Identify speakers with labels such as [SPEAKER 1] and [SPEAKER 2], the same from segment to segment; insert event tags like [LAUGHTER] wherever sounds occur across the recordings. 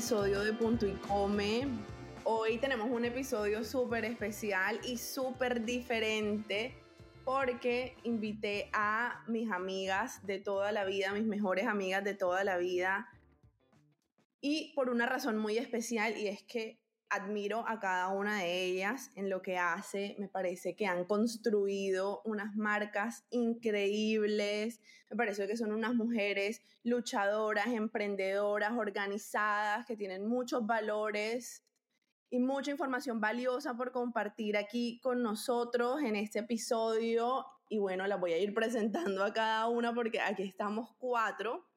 [SPEAKER 1] Episodio de Punto y Come. Hoy tenemos un episodio súper especial y súper diferente porque invité a mis amigas de toda la vida, mis mejores amigas de toda la vida, y por una razón muy especial y es que admiro a cada una de ellas en lo que hace. Me parece que han construido unas marcas increíbles. Me parece que son unas mujeres luchadoras, emprendedoras, organizadas, que tienen muchos valores y mucha información valiosa por compartir aquí con nosotros en este episodio. Y bueno, las voy a ir presentando a cada una porque aquí estamos cuatro.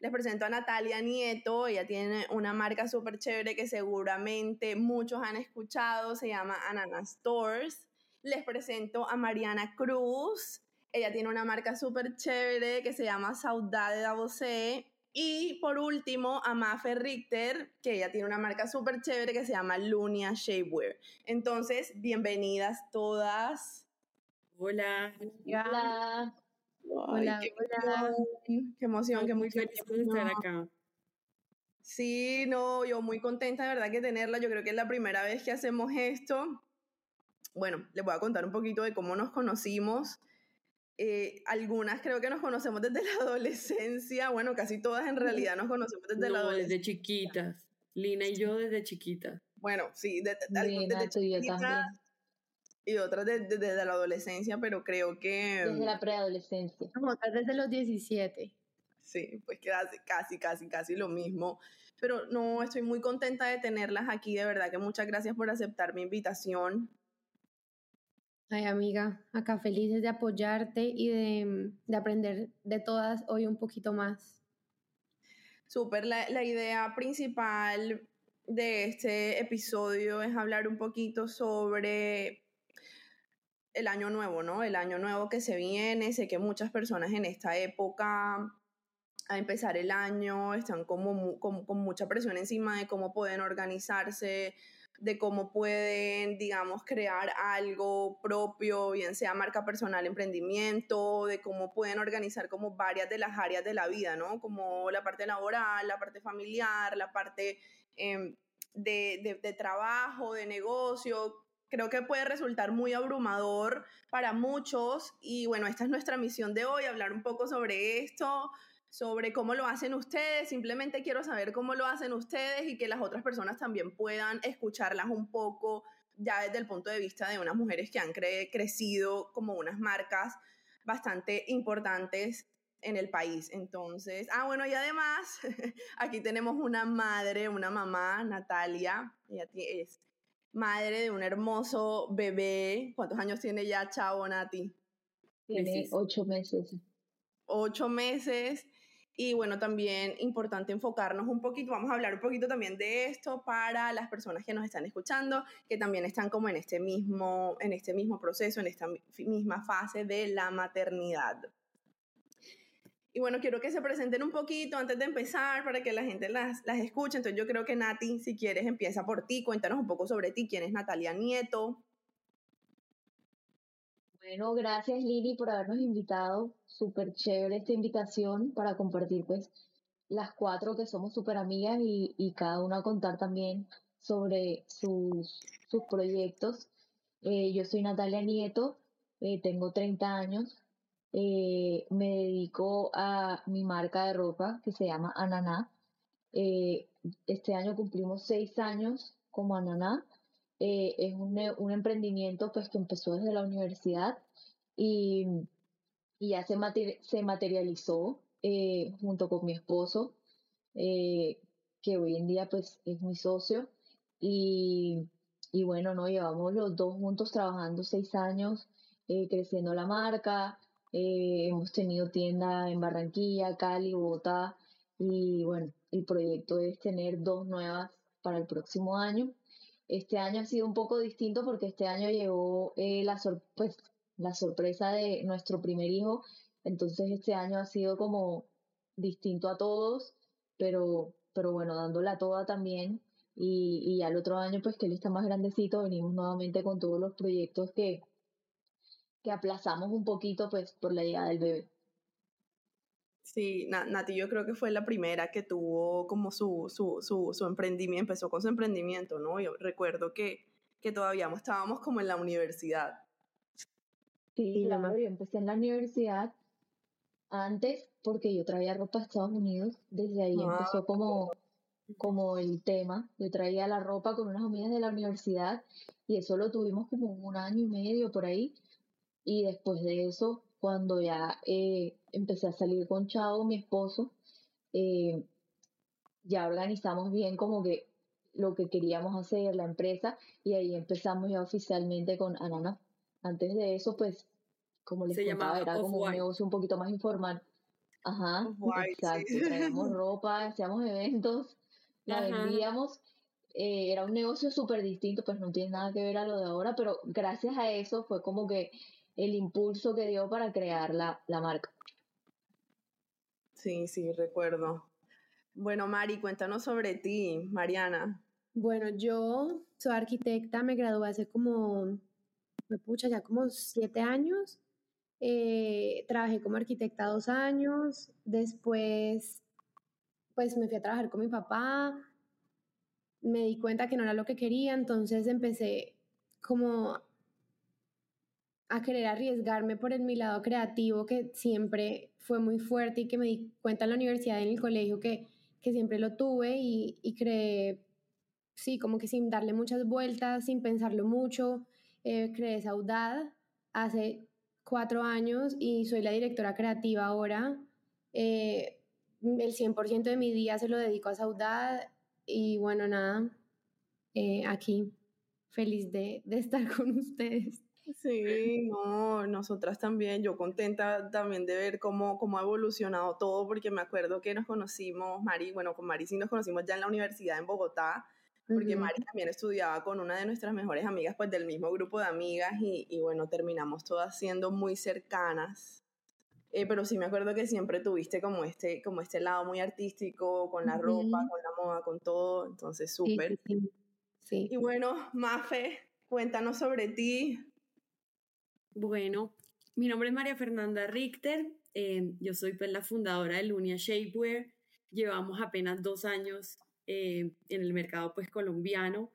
[SPEAKER 1] Les presento a Natalia Nieto, ella tiene una marca súper chévere que seguramente muchos han escuchado, se llama Ananas Stores. Les presento a Mariana Cruz, ella tiene una marca súper chévere que se llama Saudade Davosé. Y por último, a Mafe Richter, que ella tiene una marca súper chévere que se llama Lunia Shapewear. Entonces, bienvenidas todas.
[SPEAKER 2] Hola.
[SPEAKER 3] Hola.
[SPEAKER 1] Hola, qué,
[SPEAKER 3] hola.
[SPEAKER 1] Emoción, qué emoción, qué muy
[SPEAKER 2] feliz de estar acá.
[SPEAKER 1] Sí, no, yo muy contenta de verdad que tenerla. Yo creo que es la primera vez que hacemos esto. Bueno, les voy a contar un poquito de cómo nos conocimos. Eh, algunas creo que nos conocemos desde [LAUGHS] la adolescencia. Bueno, casi todas en realidad nos conocemos desde la adolescencia.
[SPEAKER 2] desde chiquitas. Lina y yo desde chiquitas.
[SPEAKER 1] Bueno, sí, de- de-
[SPEAKER 3] Lina,
[SPEAKER 1] desde
[SPEAKER 3] y
[SPEAKER 1] otras de- de- desde la adolescencia, pero creo que
[SPEAKER 3] Desde la preadolescencia.
[SPEAKER 4] Nosotras desde los 17.
[SPEAKER 1] sí, pues casi, casi, casi, casi lo mismo. Pero no, estoy muy contenta de tenerlas aquí, de verdad que muchas gracias por aceptar mi invitación.
[SPEAKER 4] Ay, amiga, acá felices de apoyarte y de, de aprender de todas hoy un poquito más.
[SPEAKER 1] Súper, la, la idea principal de este episodio es hablar un poquito sobre el año nuevo, ¿no? El año nuevo que se viene. Sé que muchas personas en esta época, a empezar el año, están como, con mucha presión encima de cómo pueden organizarse, de cómo pueden, digamos, crear algo propio, bien sea marca personal, emprendimiento, de cómo pueden organizar como varias de las áreas de la vida, ¿no? Como la parte laboral, la parte familiar, la parte em, de, de- de trabajo, de negocio. Creo que puede resultar muy abrumador para muchos y bueno, esta es nuestra misión de hoy, hablar un poco sobre esto, sobre cómo lo hacen ustedes. Simplemente quiero saber cómo lo hacen ustedes y que las otras personas también puedan escucharlas un poco ya desde el punto de vista de unas mujeres que han cre- crecido como unas marcas bastante importantes en el país. Entonces, ah, bueno, y además, [LAUGHS] aquí tenemos una madre, una mamá, Natalia, ella es madre de un hermoso bebé. ¿Cuántos años tiene ya, Chavo, Nati?
[SPEAKER 3] Tiene ocho meses.
[SPEAKER 1] ocho meses. Y bueno, también importante enfocarnos un poquito, vamos a hablar un poquito también de esto para las personas que nos están escuchando, que también están como en este mismo, en este mismo proceso, en esta mi- misma fase de la maternidad. Y bueno, quiero que se presenten un poquito antes de empezar para que la gente las, las escuche. Entonces yo creo que Nati, si quieres, empieza por ti. Cuéntanos un poco sobre ti. ¿Quién es Natalia Nieto?
[SPEAKER 3] Bueno, gracias Lili por habernos invitado. Súper chévere esta invitación para compartir pues las cuatro que somos súper amigas y, y cada una contar también sobre sus, sus proyectos. Eh, yo soy Natalia Nieto, eh, tengo 30 años, eh, me dedico a mi marca de ropa que se llama Ananá. Eh, este año cumplimos seis años como Ananá. Eh, es un, un emprendimiento pues que empezó desde la universidad y, y ya se, se materializó eh, junto con mi esposo, eh, que hoy en día pues es mi socio. Y, y bueno, no llevamos los dos juntos trabajando seis años, eh, creciendo la marca. Eh, hemos tenido tienda en Barranquilla, Cali, Bogotá. Y bueno, el proyecto es tener dos nuevas para el próximo año. Este año ha sido un poco distinto porque este año llegó eh, la, pues, la sorpresa de nuestro primer hijo, entonces este año ha sido como distinto a todos, pero, pero bueno, dándola toda también. Y, y al otro año, pues que él está más grandecito, venimos nuevamente con todos los proyectos que, que aplazamos un poquito, pues por la llegada del bebé.
[SPEAKER 1] Sí, Nati yo creo que fue la primera que tuvo como su, su, su, su emprendimiento, empezó con su emprendimiento, ¿no? Yo recuerdo que, que todavía estábamos como en la universidad.
[SPEAKER 3] Sí, claro, yo empecé en la universidad antes porque yo traía ropa a Estados Unidos, desde ahí ah, empezó como, como el tema, yo traía la ropa con unas amigas de la universidad y eso lo tuvimos como un año y medio por ahí y después de eso cuando ya eh, empecé a salir con Chao, mi esposo, eh, ya organizamos bien como que lo que queríamos hacer, la empresa, y ahí empezamos ya oficialmente con Anana. Antes de eso, pues, como les contaba, era como un negocio un poquito más informal. Ajá, exacto. Traíamos [LAUGHS] ropa, hacíamos eventos, la vendíamos. Eh, era un negocio súper distinto, pues no tiene nada que ver a lo de ahora, pero gracias a eso fue como que el impulso que dio para crear la, marca.
[SPEAKER 1] Sí, sí, recuerdo. Bueno, Mari, cuéntanos sobre ti, Mariana.
[SPEAKER 4] Bueno, yo soy arquitecta, me gradué hace como, me pucha, ya como siete años. Eh, trabajé como arquitecta dos años, después pues me fui a trabajar con mi papá, me di cuenta que no era lo que quería, entonces empecé como a querer arriesgarme por el, mi lado creativo, que siempre fue muy fuerte y que me di cuenta en la universidad, en el colegio, que, que siempre lo tuve y, y creé, sí, como que sin darle muchas vueltas, sin pensarlo mucho, eh, creé Saudad hace cuatro años y soy la directora creativa ahora. Eh, el 100% de mi día se lo dedico a Saudad y bueno, nada, eh, aquí feliz de, de estar [LAUGHS] con ustedes.
[SPEAKER 1] Sí, [LAUGHS] no, nosotras también, yo contenta también de ver cómo, cómo ha evolucionado todo, porque me acuerdo que nos conocimos, Mari, bueno, con Mari sí nos conocimos ya en la universidad en Bogotá, porque Mari también estudiaba con una de nuestras mejores amigas, pues del mismo grupo de amigas, y, y bueno, terminamos todas siendo muy cercanas. Eh, pero sí me acuerdo que siempre tuviste como este, como este lado muy artístico, con la ropa, con la moda, con todo, entonces súper. Sí, sí. Y bueno, Mafe, cuéntanos sobre ti,
[SPEAKER 2] bueno, mi nombre es María Fernanda Richter, eh, yo soy pues, la fundadora de Lunia Shapewear, llevamos apenas dos años eh, en el mercado pues colombiano.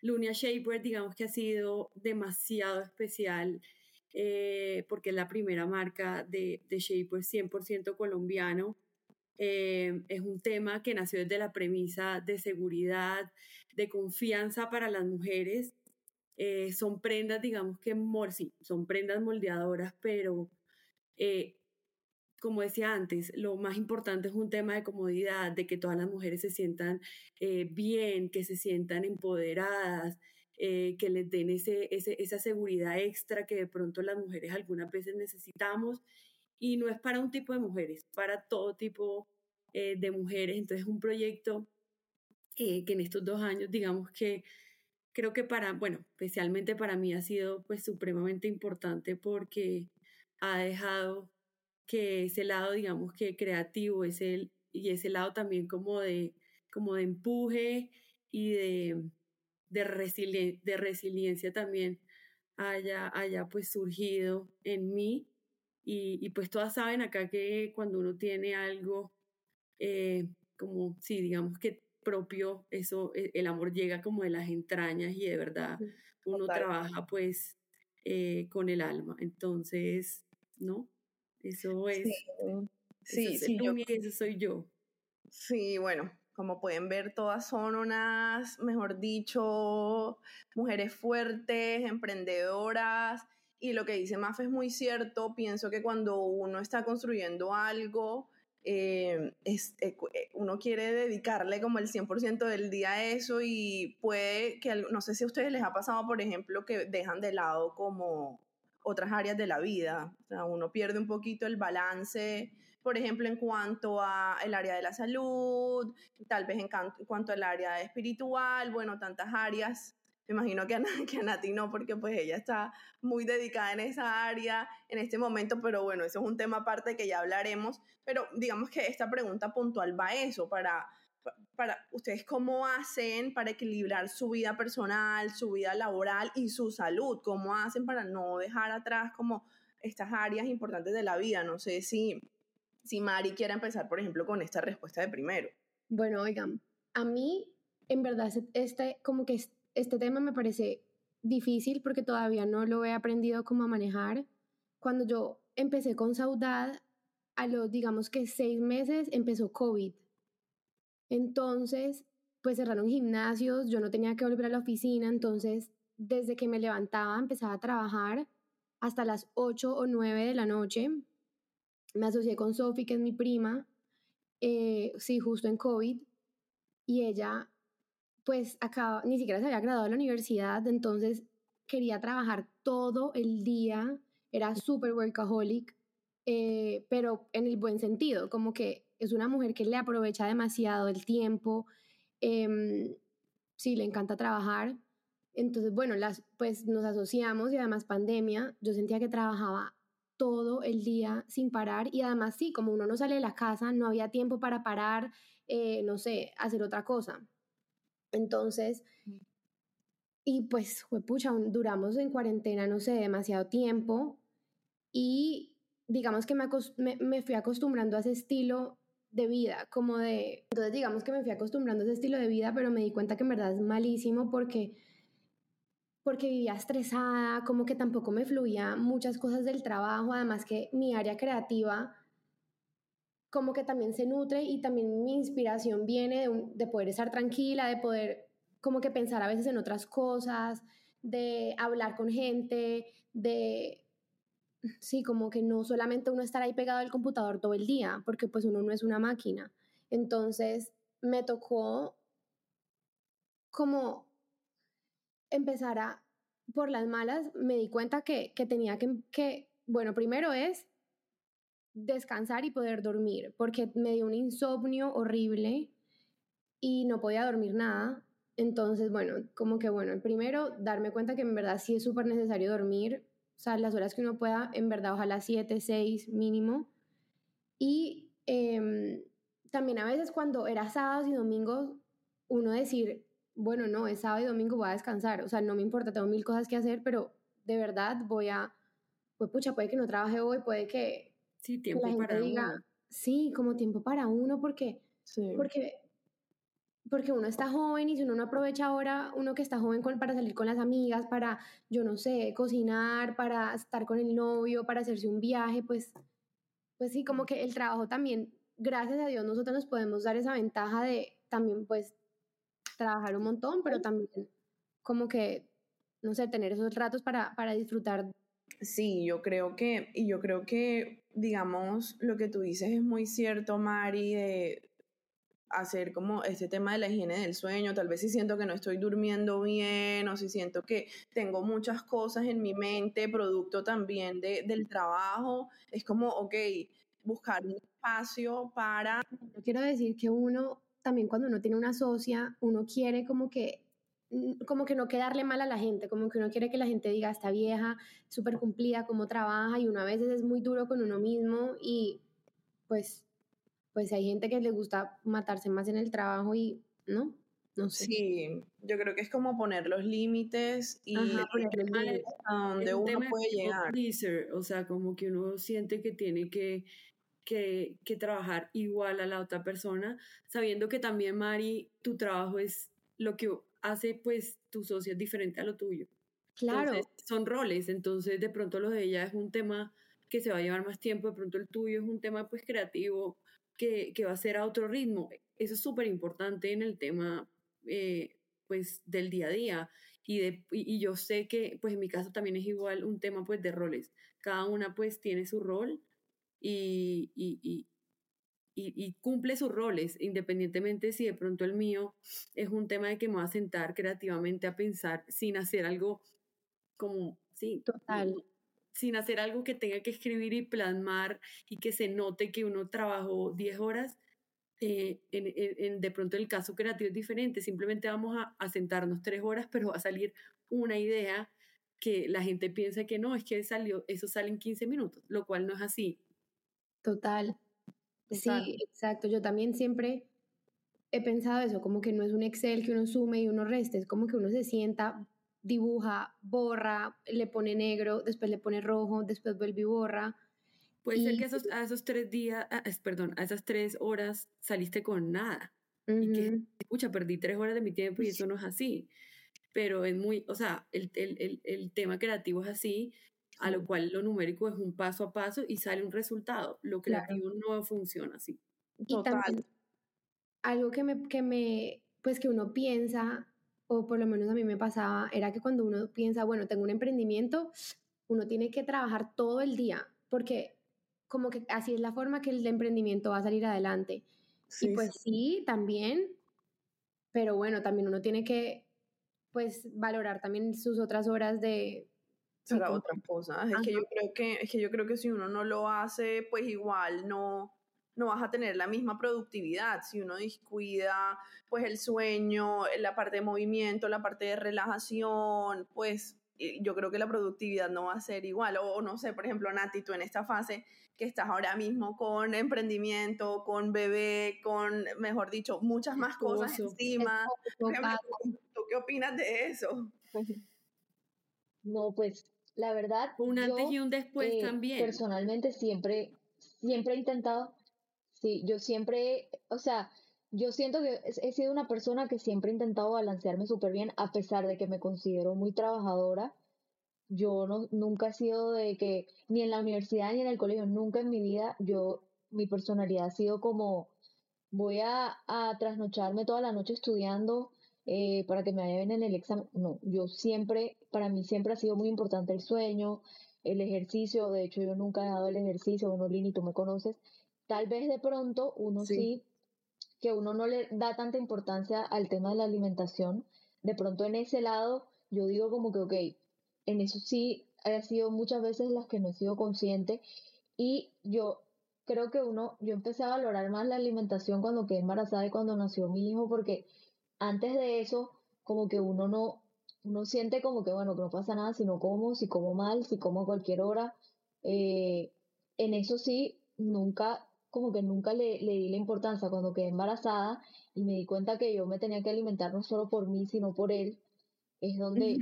[SPEAKER 2] Lunia Shapewear digamos que ha sido demasiado especial eh, porque es la primera marca de, de Shapewear 100% colombiano. es un tema que nació desde la premisa de seguridad, de confianza para las mujeres eh, son prendas, digamos que sí, son prendas moldeadoras, pero eh, como decía antes, lo más importante es un tema de comodidad, de que todas las mujeres se sientan eh, bien, que se sientan empoderadas, que les den ese, esa seguridad extra que de pronto las mujeres algunas veces necesitamos. Y no es para un tipo de mujeres, para todo tipo de mujeres. Entonces es un proyecto que en estos dos años, digamos que creo que para, bueno, especialmente para mí ha sido pues supremamente importante porque ha dejado que ese lado, digamos que creativo, es el, y ese lado también como de, como de empuje y de, de, de resiliencia también haya, haya pues surgido en mí. Y, y, pues todas saben acá que cuando uno tiene algo, eh, como, sí, digamos que propio, eso, e, el amor llega como de las entrañas y de verdad uno trabaja pues eh, con el alma. Entonces, ¿no? Eso es. Sí, sí, yo, eso soy yo.
[SPEAKER 1] Sí, bueno, como pueden ver, todas son unas, mejor dicho, mujeres fuertes, emprendedoras. Y lo que dice Maf es muy cierto. Pienso que cuando uno está construyendo algo, eh, es, eh, eh, uno quiere dedicarle como el 100% del día a eso y puede que, no sé si a ustedes les ha pasado, por ejemplo, que dejan de lado como otras áreas de la vida. O sea, uno pierde un poquito el balance por ejemplo, en cuanto a el área de la salud, tal vez en, cuanto al área espiritual, bueno, tantas áreas. Me imagino que a, [LAUGHS] que a Nati no, porque pues ella está muy dedicada en esa área en este momento, pero bueno, eso es un tema aparte que ya hablaremos. Pero digamos que esta pregunta puntual va a eso, para para ustedes cómo hacen para equilibrar su vida personal, su vida laboral y su salud, cómo hacen para no dejar atrás como estas áreas importantes de la vida. No sé si, si Mari quiere empezar, por ejemplo, con esta respuesta de primero.
[SPEAKER 4] Bueno, oigan, a mí en verdad este, como que este tema me parece difícil porque todavía no lo he aprendido cómo manejar. Cuando yo empecé con Saudad, a los, digamos que seis meses empezó COVID entonces, pues cerraron gimnasios, yo no tenía que volver a la oficina, entonces desde que me levantaba empezaba a trabajar hasta las 8 o 9 de la noche. Me asocié con Sophie, que es mi prima, eh, sí, justo en COVID, y ella pues acaba, ni siquiera se había graduado de la universidad, entonces quería trabajar todo el día, era súper workaholic, eh, pero en el buen sentido, como que es una mujer que le aprovecha demasiado el tiempo, eh, sí, le encanta trabajar. Entonces, bueno, las, pues nos asociamos y además pandemia, yo sentía que trabajaba todo el día sin parar y además sí, como uno no sale de la casa, no había tiempo para parar, eh, no sé, hacer otra cosa. Entonces, y pues, pucha, duramos en cuarentena, no sé, demasiado tiempo y digamos que me, me, fui acostumbrando a ese estilo de vida, como de, entonces digamos que me fui acostumbrando a ese estilo de vida, pero me di cuenta que en verdad es malísimo porque porque vivía estresada, como que tampoco me fluía muchas cosas del trabajo, además que mi área creativa como que también se nutre y también mi inspiración viene de, de poder estar tranquila, de poder como que pensar a veces en otras cosas, de hablar con gente, de sí, como que no solamente uno estar ahí pegado al computador todo el día, porque pues uno no es una máquina. Entonces me tocó como empezar a, por las malas, me di cuenta que, que tenía que, bueno, primero es descansar y poder dormir, porque me dio un insomnio horrible y no podía dormir nada. Entonces, bueno, como que bueno, primero darme cuenta que en verdad sí es súper necesario dormir, o sea, las horas que uno pueda, en verdad, ojalá 7, 6 mínimo. Y em, también a veces cuando era sábados y domingos, uno decir, bueno, no, es sábado y domingo, voy a descansar. O sea, no me importa, tengo mil cosas que hacer, pero de verdad voy a, pues pucha, puede que no trabaje hoy, puede que...
[SPEAKER 2] Sí, tiempo para uno.
[SPEAKER 4] Sí, como tiempo para uno, porque, porque porque uno está joven y si uno no aprovecha ahora, uno que está joven para salir con las amigas, para, yo no sé, cocinar, para estar con el novio, para hacerse un viaje, pues, pues sí, como que el trabajo también, gracias a Dios, nosotros nos podemos dar esa ventaja de también, pues, trabajar un montón, pero también como que, no sé, tener esos ratos para, para disfrutar.
[SPEAKER 1] Sí, yo creo que, y yo creo que, digamos, lo que tú dices es muy cierto, Mari, de hacer como este tema de la higiene del sueño, tal vez si siento que no estoy durmiendo bien o si siento que tengo muchas cosas en mi mente, producto también de, del trabajo, es como, ok, buscar un espacio para...
[SPEAKER 4] Yo quiero decir que uno, también cuando uno tiene una socia, uno quiere como que como que no quedarle mal a la gente, como que uno quiere que la gente diga, está vieja, súper cumplida, cómo trabaja, y uno a veces es muy duro con uno mismo y pues pues hay gente que le gusta matarse más en el trabajo y, ¿no? No sé.
[SPEAKER 1] Sí, yo creo que es como poner los límites y
[SPEAKER 2] a donde uno puede llegar. o sea, como que uno siente que tiene que, que, que, trabajar igual a la otra persona, sabiendo que también, Mari, tu trabajo es lo que hace pues tu socio diferente a lo tuyo.
[SPEAKER 4] Claro.
[SPEAKER 2] son roles, entonces de pronto lo de ella es un tema que se va a llevar más tiempo, de pronto el tuyo es un tema pues creativo que, que va a ser a otro ritmo. Eso es súper importante en el tema eh, pues del día a día. Y, de, y, yo sé que pues en mi caso también es igual un tema pues de roles. Cada una pues tiene su rol y, y, y, cumple sus roles, independientemente si de pronto el mío es un tema de que me va a sentar creativamente a pensar sin hacer algo como, sí,
[SPEAKER 4] total
[SPEAKER 2] sin hacer algo que tenga que escribir y plasmar y que se note que uno trabajó 10 horas, eh, en, de pronto el caso creativo es diferente, simplemente vamos a, a, sentarnos tres horas, [LAUGHS] pero va a salir una idea que la gente piensa que no, es que salió, eso sale en 15 minutos, lo cual no es así.
[SPEAKER 4] Total. Sí, exacto. Yo también siempre he pensado eso, como que no es un Excel que uno sume y uno reste, es como que uno se sienta, dibuja, borra, le pone negro, después le pone rojo, después vuelve y borra.
[SPEAKER 2] Puede ser que esos, a esos tres días, perdón, a esas tres horas saliste con nada. Y que, escucha, perdí tres horas de mi tiempo y eso no es así pero es muy, o sea, el, el, el, tema creativo es así, a lo cual lo numérico es un paso a paso y sale un resultado. Lo creativo no funciona así.
[SPEAKER 4] Total. algo que me, que me, pues que uno piensa, o por lo menos a mí me pasaba, era que cuando uno piensa, bueno, tengo un emprendimiento, uno tiene que trabajar todo el día, porque como que así es la forma que el emprendimiento va a salir adelante. y pues sí, también, pero bueno, también uno tiene que pues valorar también sus otras horas de
[SPEAKER 1] para otra cosa. Es que yo creo que es que yo creo que si uno no lo hace, pues igual no no vas a tener la misma productividad si uno descuida pues el sueño, la parte de movimiento, la parte de relajación, pues yo creo que la productividad no va a ser igual. O, no sé, por ejemplo, Nati, tú en esta fase que estás ahora mismo con emprendimiento, con bebé, con, mejor dicho, muchas más cosas encima. ¿Tú qué opinas de eso?
[SPEAKER 3] No, pues la verdad.
[SPEAKER 2] Un antes y un después eh, también.
[SPEAKER 3] Personalmente siempre, siempre he intentado, sí, yo siempre, o sea, yo siento que he sido una persona que siempre he intentado balancearme súper bien, a pesar de que me considero muy trabajadora. Yo no, nunca he sido de que, ni en la universidad ni en el colegio, nunca en mi vida, yo, mi personalidad ha sido como, voy a, a trasnocharme toda la noche estudiando eh, para que me vaya bien en el examen. No, yo siempre, para mí siempre ha sido muy importante el sueño, el ejercicio. De hecho, yo nunca he dado el ejercicio, bueno, Lini, tú me conoces. Tal vez de pronto uno sí que uno no le da tanta importancia al tema de la alimentación, de pronto en ese lado yo digo como que, ok, en eso sí ha sido muchas veces las que no he sido consciente y yo creo que uno, yo empecé a valorar más la alimentación cuando quedé embarazada y cuando nació mi hijo porque antes de eso como que uno no, uno siente como que bueno, que no pasa nada si no como, si como mal, si como a cualquier hora. Eh, en eso sí, nunca como que nunca le, le, di la importancia cuando quedé embarazada y me di cuenta que yo me tenía que alimentar no solo por mí, sino por él, es donde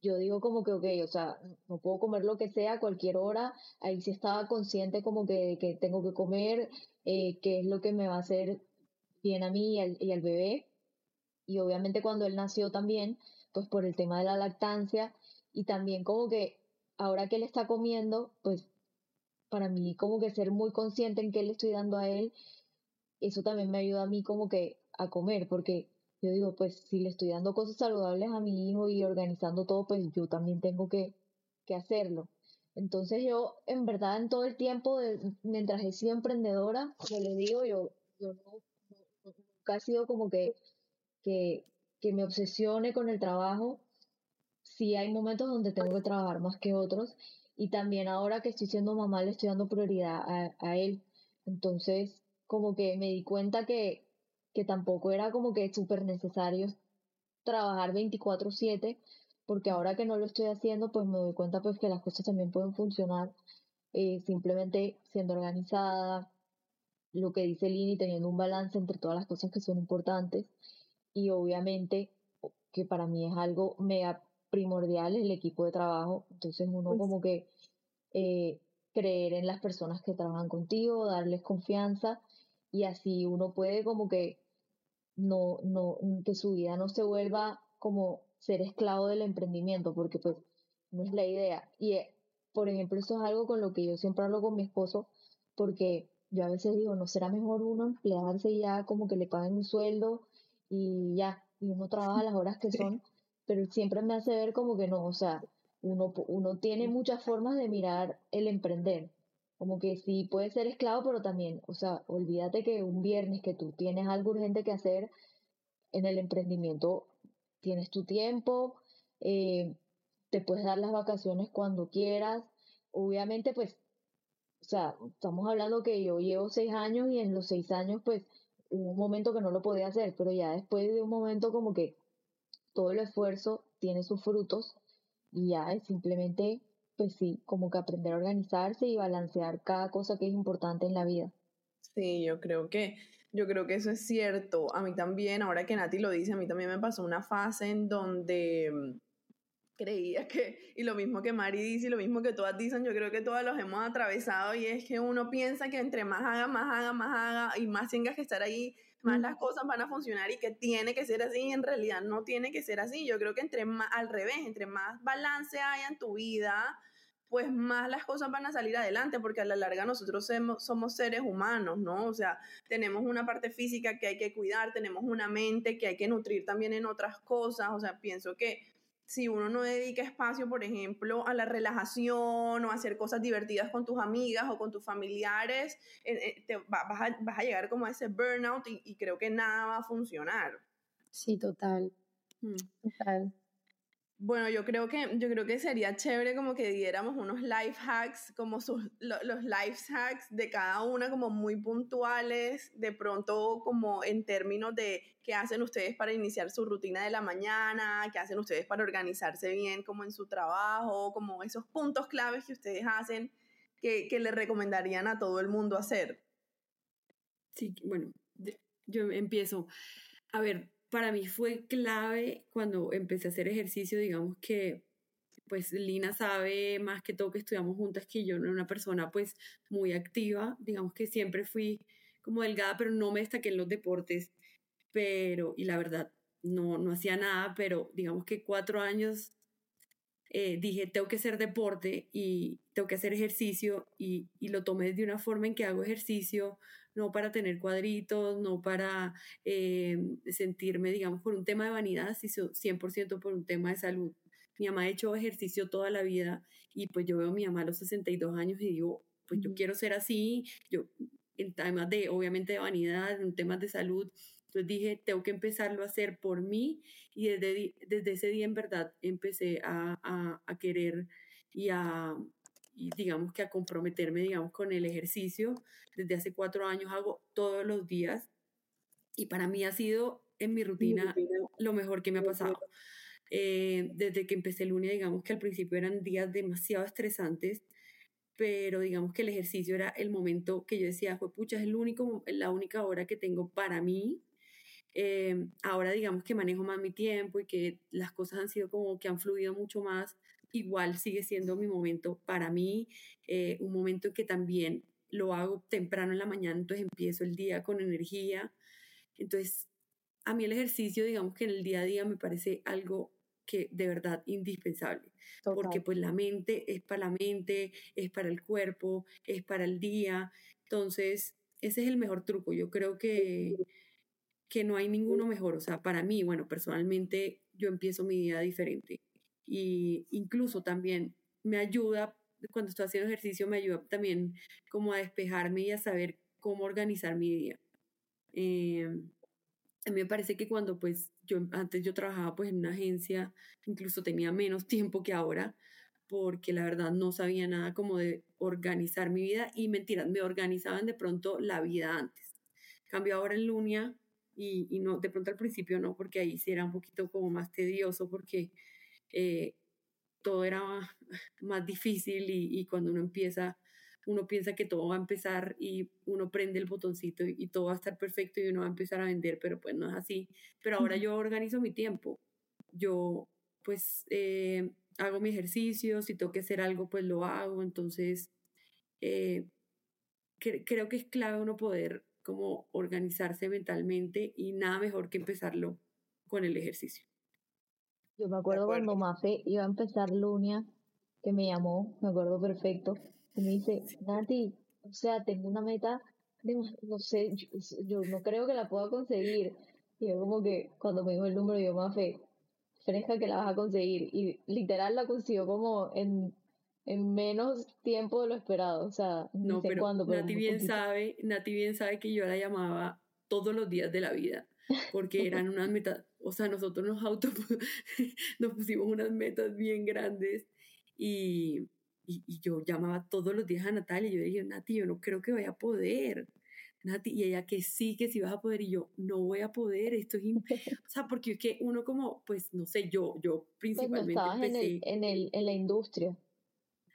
[SPEAKER 3] yo digo como que, ok, o sea, no puedo comer lo que sea a cualquier hora, ahí sí estaba consciente como que, que tengo que comer, eh, qué es lo que me va a hacer bien a mí y al, y al bebé. Y obviamente cuando él nació también, pues por el tema de la lactancia y también como que ahora que él está comiendo, pues para mí como que ser muy consciente en qué le estoy dando a él, eso también me ayuda a mí como que a comer, porque yo digo, pues si le estoy dando cosas saludables a mi hijo y organizando todo, pues yo también tengo que, que hacerlo. Entonces yo, en verdad, en todo el tiempo, mientras he sido emprendedora, yo le digo, yo, yo no, nunca he sido como que, que, que me obsesione con el trabajo. Sí hay momentos donde tengo que trabajar más que otros y también ahora que estoy siendo mamá le estoy dando prioridad a, él. Entonces, como que me di cuenta que, que tampoco era como que súper necesario trabajar 24/7, porque ahora que no lo estoy haciendo, pues me doy cuenta pues que las cosas también pueden funcionar eh, simplemente siendo organizada, lo que dice Lini, teniendo un balance entre todas las cosas que son importantes y obviamente que para mí es algo mega primordial el equipo de trabajo. Entonces uno pues como que eh, creer en las personas que trabajan contigo, darles confianza y así uno puede como que no, no, que su vida no se vuelva como ser esclavo del emprendimiento, porque pues no es la idea. Y eh, por ejemplo, eso es algo con lo que yo siempre hablo con mi esposo, porque yo a veces digo, ¿no será mejor uno emplearse ya como que le paguen un sueldo y ya, y uno trabaja las horas que son? pero siempre me hace ver como que no, o sea, uno, uno tiene muchas formas de mirar el emprender. Como que sí puede ser esclavo, pero también, o sea, olvídate que un viernes que tú tienes algo urgente que hacer en el emprendimiento, tienes tu tiempo, eh, te puedes dar las vacaciones cuando quieras, obviamente, pues, o sea, estamos hablando que yo llevo seis años y en los seis años, pues, hubo un momento que no lo podía hacer, pero ya después de un momento como que todo el esfuerzo tiene sus frutos y ya es simplemente, pues sí, como que aprender a organizarse y balancear cada cosa que es importante en la vida.
[SPEAKER 1] Sí, yo creo que, yo creo que eso es cierto. A mí también, ahora que Nati lo dice, a mí también me pasó una fase en donde creía que, y lo mismo que Mari dice y lo mismo que todas dicen, yo creo que todas los hemos atravesado y es que uno piensa que entre más haga, más haga, más haga y más tengas que estar ahí, más las cosas van a funcionar y que tiene que ser así y en realidad no tiene que ser así. Yo creo que entre más, al revés, entre más balance haya en tu vida, pues más las cosas van a salir adelante, porque a la larga nosotros somos, seres humanos, ¿no? O sea, tenemos una parte física que hay que cuidar, tenemos una mente que hay que nutrir también en otras cosas, o sea, pienso que si uno no dedica espacio, por ejemplo, a la relajación o a hacer cosas divertidas con tus amigas o con tus familiares, eh, te vas, a, llegar como a ese burnout y, creo que nada va a funcionar.
[SPEAKER 4] Sí, total. Mm. Total.
[SPEAKER 1] Bueno, yo creo que yo creo que sería chévere como que diéramos unos life hacks, como sus, los life hacks de cada una como muy puntuales, de pronto como en términos de qué hacen ustedes para iniciar su rutina de la mañana, qué hacen ustedes para organizarse bien como en su trabajo, como esos puntos claves que ustedes hacen que, que le recomendarían a todo el mundo hacer.
[SPEAKER 2] Sí, bueno, yo empiezo. A ver, para mí fue clave cuando empecé a hacer ejercicio, digamos que pues Lina sabe más que todo que estudiamos juntas que yo, no era una persona pues muy activa, digamos que siempre fui como delgada, pero no me destaqué en los deportes, pero, y la verdad, no, no hacía nada, pero digamos que cuatro años eh, dije, tengo que hacer deporte y tengo que hacer ejercicio y, y lo tomé de una forma en que hago ejercicio no para tener cuadritos, no para eh, sentirme, digamos, por un tema de vanidad, sino 100% por un tema de salud. Mi mamá ha hecho ejercicio toda la vida y pues yo veo a mi mamá a los 62 años y digo, pues yo quiero ser así, yo en temas de, obviamente, de vanidad, en temas de salud. Entonces dije, tengo que empezarlo a hacer por mí y desde, desde ese día en verdad empecé a, a, a querer y a, y digamos que a comprometerme, digamos, con el ejercicio. Desde hace cuatro años hago todos los días y para mí ha sido en mi rutina lo mejor que me ha pasado. Eh, desde que empecé el lunes, digamos que al principio eran días demasiado estresantes, pero digamos que el ejercicio era el momento que yo decía, fue pucha, es el único, la única hora que tengo para mí. Eh, ahora digamos que manejo más mi tiempo y que las cosas han sido como que han fluido mucho más igual sigue siendo mi momento para mí, eh, un momento que también lo hago temprano en la mañana, entonces empiezo el día con energía. Entonces, a mí el ejercicio, digamos que en el día a día me parece algo que de verdad indispensable, porque pues la mente es para la mente, es para el cuerpo, es para el día. Entonces, ese es el mejor truco. Yo creo que, que no hay ninguno mejor. O sea, para mí, bueno, personalmente yo empiezo mi día diferente y incluso también me ayuda, cuando estoy haciendo ejercicio, me ayuda también como a despejarme y a saber cómo organizar mi día. Eh, a mí me parece que cuando pues yo antes yo trabajaba pues en una agencia, incluso tenía menos [LAUGHS] tiempo que ahora, porque la verdad no sabía nada como de organizar mi vida y mentiras, me organizaban de pronto la vida antes. Cambio ahora en Lunia y, y no, de pronto al principio no, porque ahí sí era un poquito como más tedioso porque eh, todo era [LAUGHS] más, difícil y, cuando uno empieza, uno piensa que todo va a empezar y uno prende el botoncito y, todo va a estar perfecto y uno va a empezar a vender, pero pues no es así. Pero ahora yo organizo mi tiempo. Yo pues eh, hago mi ejercicio, si tengo que hacer algo pues lo hago, entonces eh, creo que es clave uno poder como organizarse mentalmente y nada mejor que empezarlo con el ejercicio.
[SPEAKER 3] Yo me acuerdo cuando Mafe iba a empezar Lunia, que me llamó, me acuerdo perfecto, y me dice, Nati, o sea, tengo una meta, no sé, yo, no creo que la pueda conseguir. Y yo como que cuando me dijo el número, yo, Mafe, fresca que la vas a conseguir. Y literal la consiguió como en, en menos tiempo de lo esperado. O sea, no, sé cuándo.
[SPEAKER 2] Pero Nati bien sabe, Nati bien sabe que yo la llamaba todos los días de la vida porque [LAUGHS] eran unas metas, o sea, nosotros nos auto, [LAUGHS] nos pusimos unas metas bien grandes y, y, y, yo llamaba todos los días a Natalia y yo dije, Nati, yo no creo que vaya a poder. Nati, y ella que sí, que sí vas a poder, y yo no voy a poder, esto es, [LAUGHS] o sea, porque es que uno como, pues no sé, yo, yo principalmente
[SPEAKER 3] pues no estabas en, el, en, el, en la industria.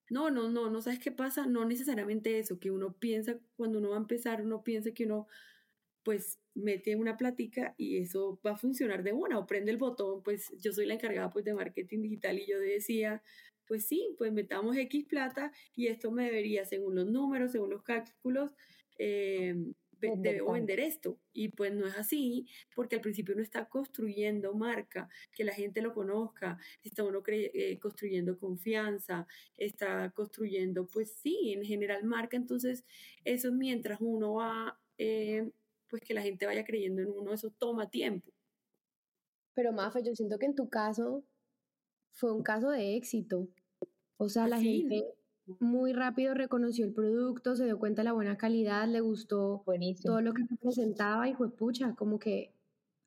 [SPEAKER 2] No, no, no, no sabes qué pasa, no necesariamente eso, que uno piensa, cuando uno va a empezar, uno piensa que uno, pues, mete una plática y eso va a funcionar de una, o prende el botón, pues yo soy la encargada pues de marketing digital y yo decía, pues sí, pues metamos X plata y esto me debería, según los números, según los cálculos, eh, debo vender esto. Y pues no es así, porque al principio uno está construyendo marca, que la gente lo conozca, está uno eh, construyendo confianza, está construyendo, pues sí, en general marca. Entonces, eso mientras uno va, eh, pues que la gente vaya creyendo en uno, eso toma tiempo.
[SPEAKER 4] Pero Mafe, yo siento que en tu caso fue un caso de éxito. O sea, la gente muy rápido reconoció el producto, se dio cuenta de la buena calidad, le gustó todo lo que presentaba y fue pucha, como que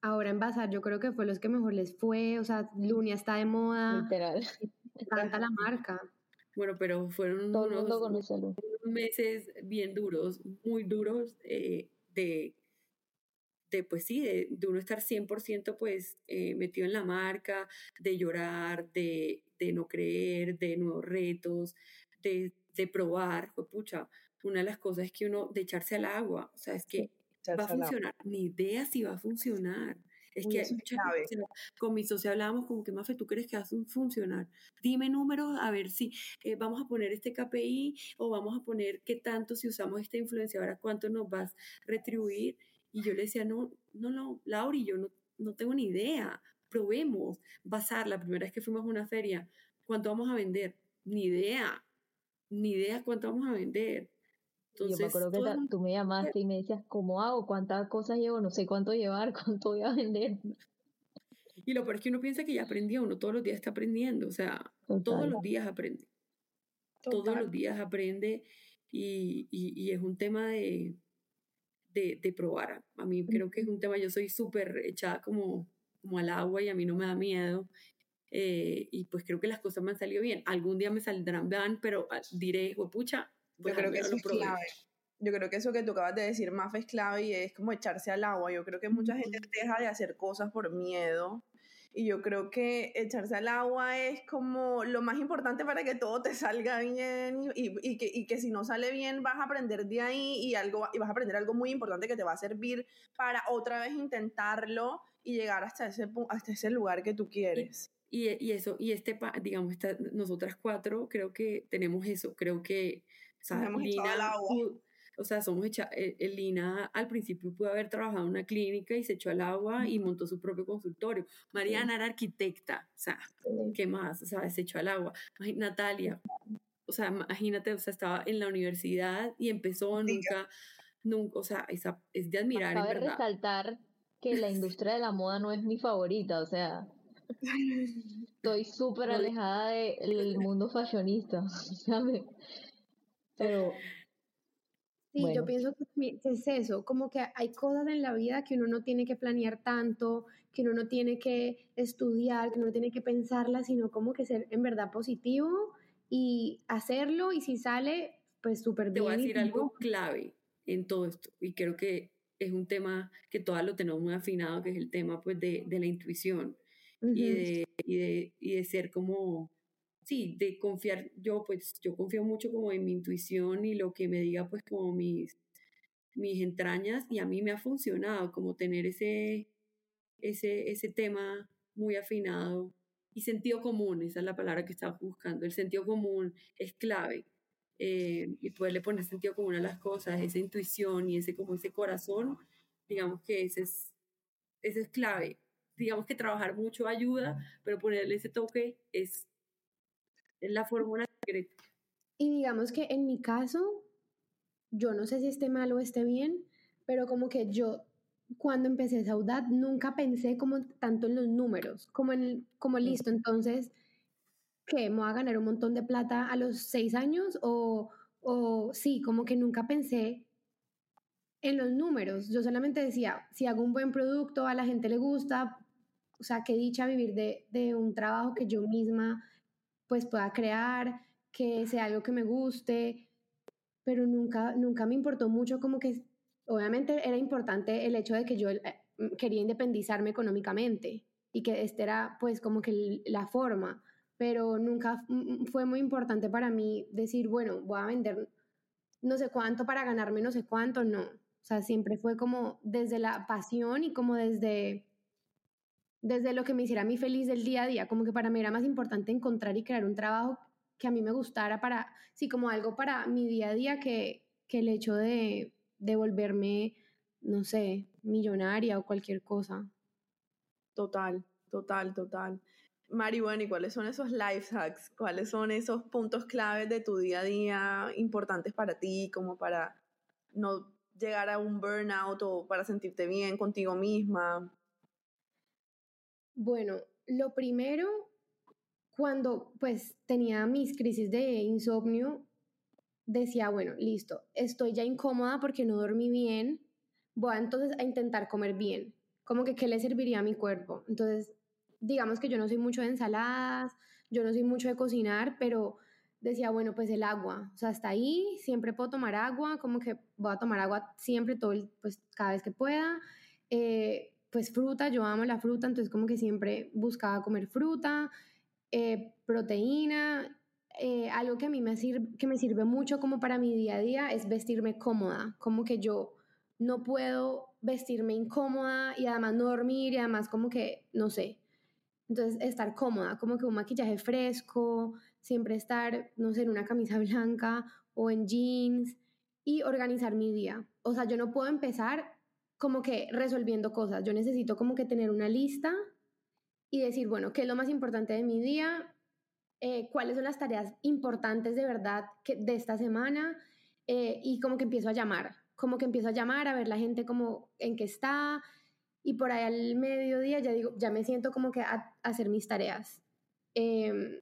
[SPEAKER 4] ahora en Bazar yo creo que fue los que mejor les fue, o sea, Lunia está de moda.
[SPEAKER 3] Literal. [LAUGHS]
[SPEAKER 4] Encanta la marca.
[SPEAKER 2] Bueno, pero fueron unos, meses bien duros, muy duros eh, de de, pues sí, de, uno estar 100% pues eh, metido en la marca, de llorar, de, de, no creer, de nuevos retos, de, de probar, pues pucha, una de las cosas es que uno, de echarse al agua, o sea, es que va a funcionar, ni idea si va a funcionar. Es que con mi socio hablábamos como que, Mafe, ¿tú crees que va a funcionar? Dime números a ver si eh, vamos a poner este KPI o vamos a poner qué tanto si usamos esta influenciadora, cuánto nos vas a retribuir. Y yo le decía, no, no, no, Lauri, yo no, no tengo ni idea. Probemos. Basar, la primera vez que fuimos a una feria, ¿cuánto vamos a vender? Ni idea. Ni idea cuánto vamos a vender.
[SPEAKER 3] Entonces, yo me acuerdo que tú me llamaste y me decías, ¿cómo hago? ¿Cuántas cosas llevo? No sé cuánto llevar, [LAUGHS] cuánto voy a vender.
[SPEAKER 2] Y lo peor es que uno piensa que ya aprendió, uno todos los días está aprendiendo, o sea, todos los días aprende. Todos los días aprende y, y, y es un tema de, de, de, probar. A mí creo que es un tema, yo soy súper echada como, como al agua y a mí no me da miedo. Eh, y pues creo que las cosas me han salido bien. Algún día me saldrán bien, pero ah, diré, pucha,
[SPEAKER 1] pues yo creo que eso es clave. Yo creo que eso que tú acabas de decir, más es clave y es como echarse al agua. Yo creo que mucha gente deja de hacer cosas por miedo y yo creo que echarse al agua es como lo más importante para que todo te salga bien y, y, que, y, que, si no sale bien vas a aprender de ahí y, algo, y vas a aprender algo muy importante que te va a servir para otra vez intentarlo y llegar hasta ese, hasta ese lugar que tú quieres.
[SPEAKER 2] Y, y eso, y este, digamos, esta, nosotras cuatro creo que tenemos eso, creo que... O sea, Lina, agua o sea, somos hecha, eh, eh, Lina al principio pudo haber trabajado en una clínica y se echó al agua y montó su propio consultorio. Mariana era arquitecta, o sea, ¿qué más? O sea, se echó al agua. Natalia, o sea, imagínate, o sea, estaba en la universidad y empezó nunca, nunca, o sea, esa, es de admirar.
[SPEAKER 3] Cabe resaltar que la industria de la moda no es mi favorita, o sea, [LAUGHS] estoy súper alejada del [LAUGHS] mundo fashionista, [LAUGHS] ¿sabes? Pero
[SPEAKER 4] Sí, yo pienso que es eso, como que hay cosas en la vida que uno no tiene que planear tanto, que uno no tiene que estudiar, que uno no tiene que pensarla, sino como que ser en verdad positivo y hacerlo y si sale, pues súper bien.
[SPEAKER 2] Te voy a decir algo clave en todo esto y creo que es un tema que todas lo tenemos muy afinado, que es el tema pues de, de la intuición y, de, y, de, y de ser como sí, de confiar, yo pues yo confío mucho como en mi intuición y lo que me diga pues como mis, mis entrañas y a mí me ha funcionado como tener ese, ese, ese tema muy afinado y sentido común, esa es la palabra que estaba buscando, el sentido común es clave eh, y poderle poner sentido común a las cosas, esa intuición y ese como ese corazón, digamos que ese es, ese es clave. Digamos que trabajar mucho ayuda, pero ponerle ese toque es es la fórmula secreta.
[SPEAKER 4] Y digamos que en mi caso, yo no sé si esté mal o esté bien, pero como que yo cuando empecé Saudad nunca pensé como tanto en los números, como en como listo, entonces que me voy a ganar un montón de plata a los seis años o, o sí, como que nunca pensé en los números. Yo solamente decía, si hago un buen producto, a la gente le gusta, o sea, qué dicha vivir de, de un trabajo que yo misma pues pueda crear, que sea algo que me guste, pero nunca, nunca me importó mucho como que, obviamente era importante el hecho de que yo eh, quería independizarme económicamente y que esta era pues como que la forma, pero nunca fue muy importante para mí decir, bueno, voy a vender no sé cuánto para ganarme no sé cuánto, no. O sea, siempre fue como desde la pasión y como desde desde lo que me hiciera a mí feliz del día a día, como que para mí era más importante encontrar y crear un trabajo que a mí me gustara para, sí, como algo para mi día a día que, que el hecho de, de volverme, no sé, millonaria o cualquier cosa.
[SPEAKER 1] Total, total, total. Mari, bueno, ¿y cuáles son esos life hacks? ¿Cuáles son esos puntos claves de tu día a día importantes para ti, como para no llegar a un burnout o para sentirte bien contigo misma?
[SPEAKER 4] Bueno, lo primero, cuando pues tenía mis crisis de insomnio, decía, bueno, listo, estoy ya incómoda porque no dormí bien, voy entonces a intentar comer bien, como que qué le serviría a mi cuerpo. Entonces, digamos que yo no soy mucho de ensaladas, yo no soy mucho de cocinar, pero decía, bueno, pues el agua, o sea, hasta ahí, siempre puedo tomar agua, como que voy a tomar agua siempre, todo el, pues cada vez que pueda. Eh, pues fruta, yo amo la fruta, entonces como que siempre buscaba comer fruta, eh, proteína, eh, algo que a mí me sirve, que me sirve mucho como para mi día a día es vestirme cómoda, como que yo no puedo vestirme incómoda y además no dormir y además como que, no sé, entonces estar cómoda, como que un maquillaje fresco, siempre estar, no sé, en una camisa [LAUGHS] blanca o en jeans y organizar mi día. O sea, yo no puedo empezar como que resolviendo cosas. Yo necesito como que tener una lista y decir, bueno, ¿qué es lo más importante de mi día? Eh, ¿Cuáles son las tareas importantes de verdad que, de esta semana? Eh, y como que empiezo a llamar, como que empiezo a llamar, a ver la gente como en qué está. Y por ahí al mediodía ya digo, ya me siento como que a, hacer mis tareas. Em,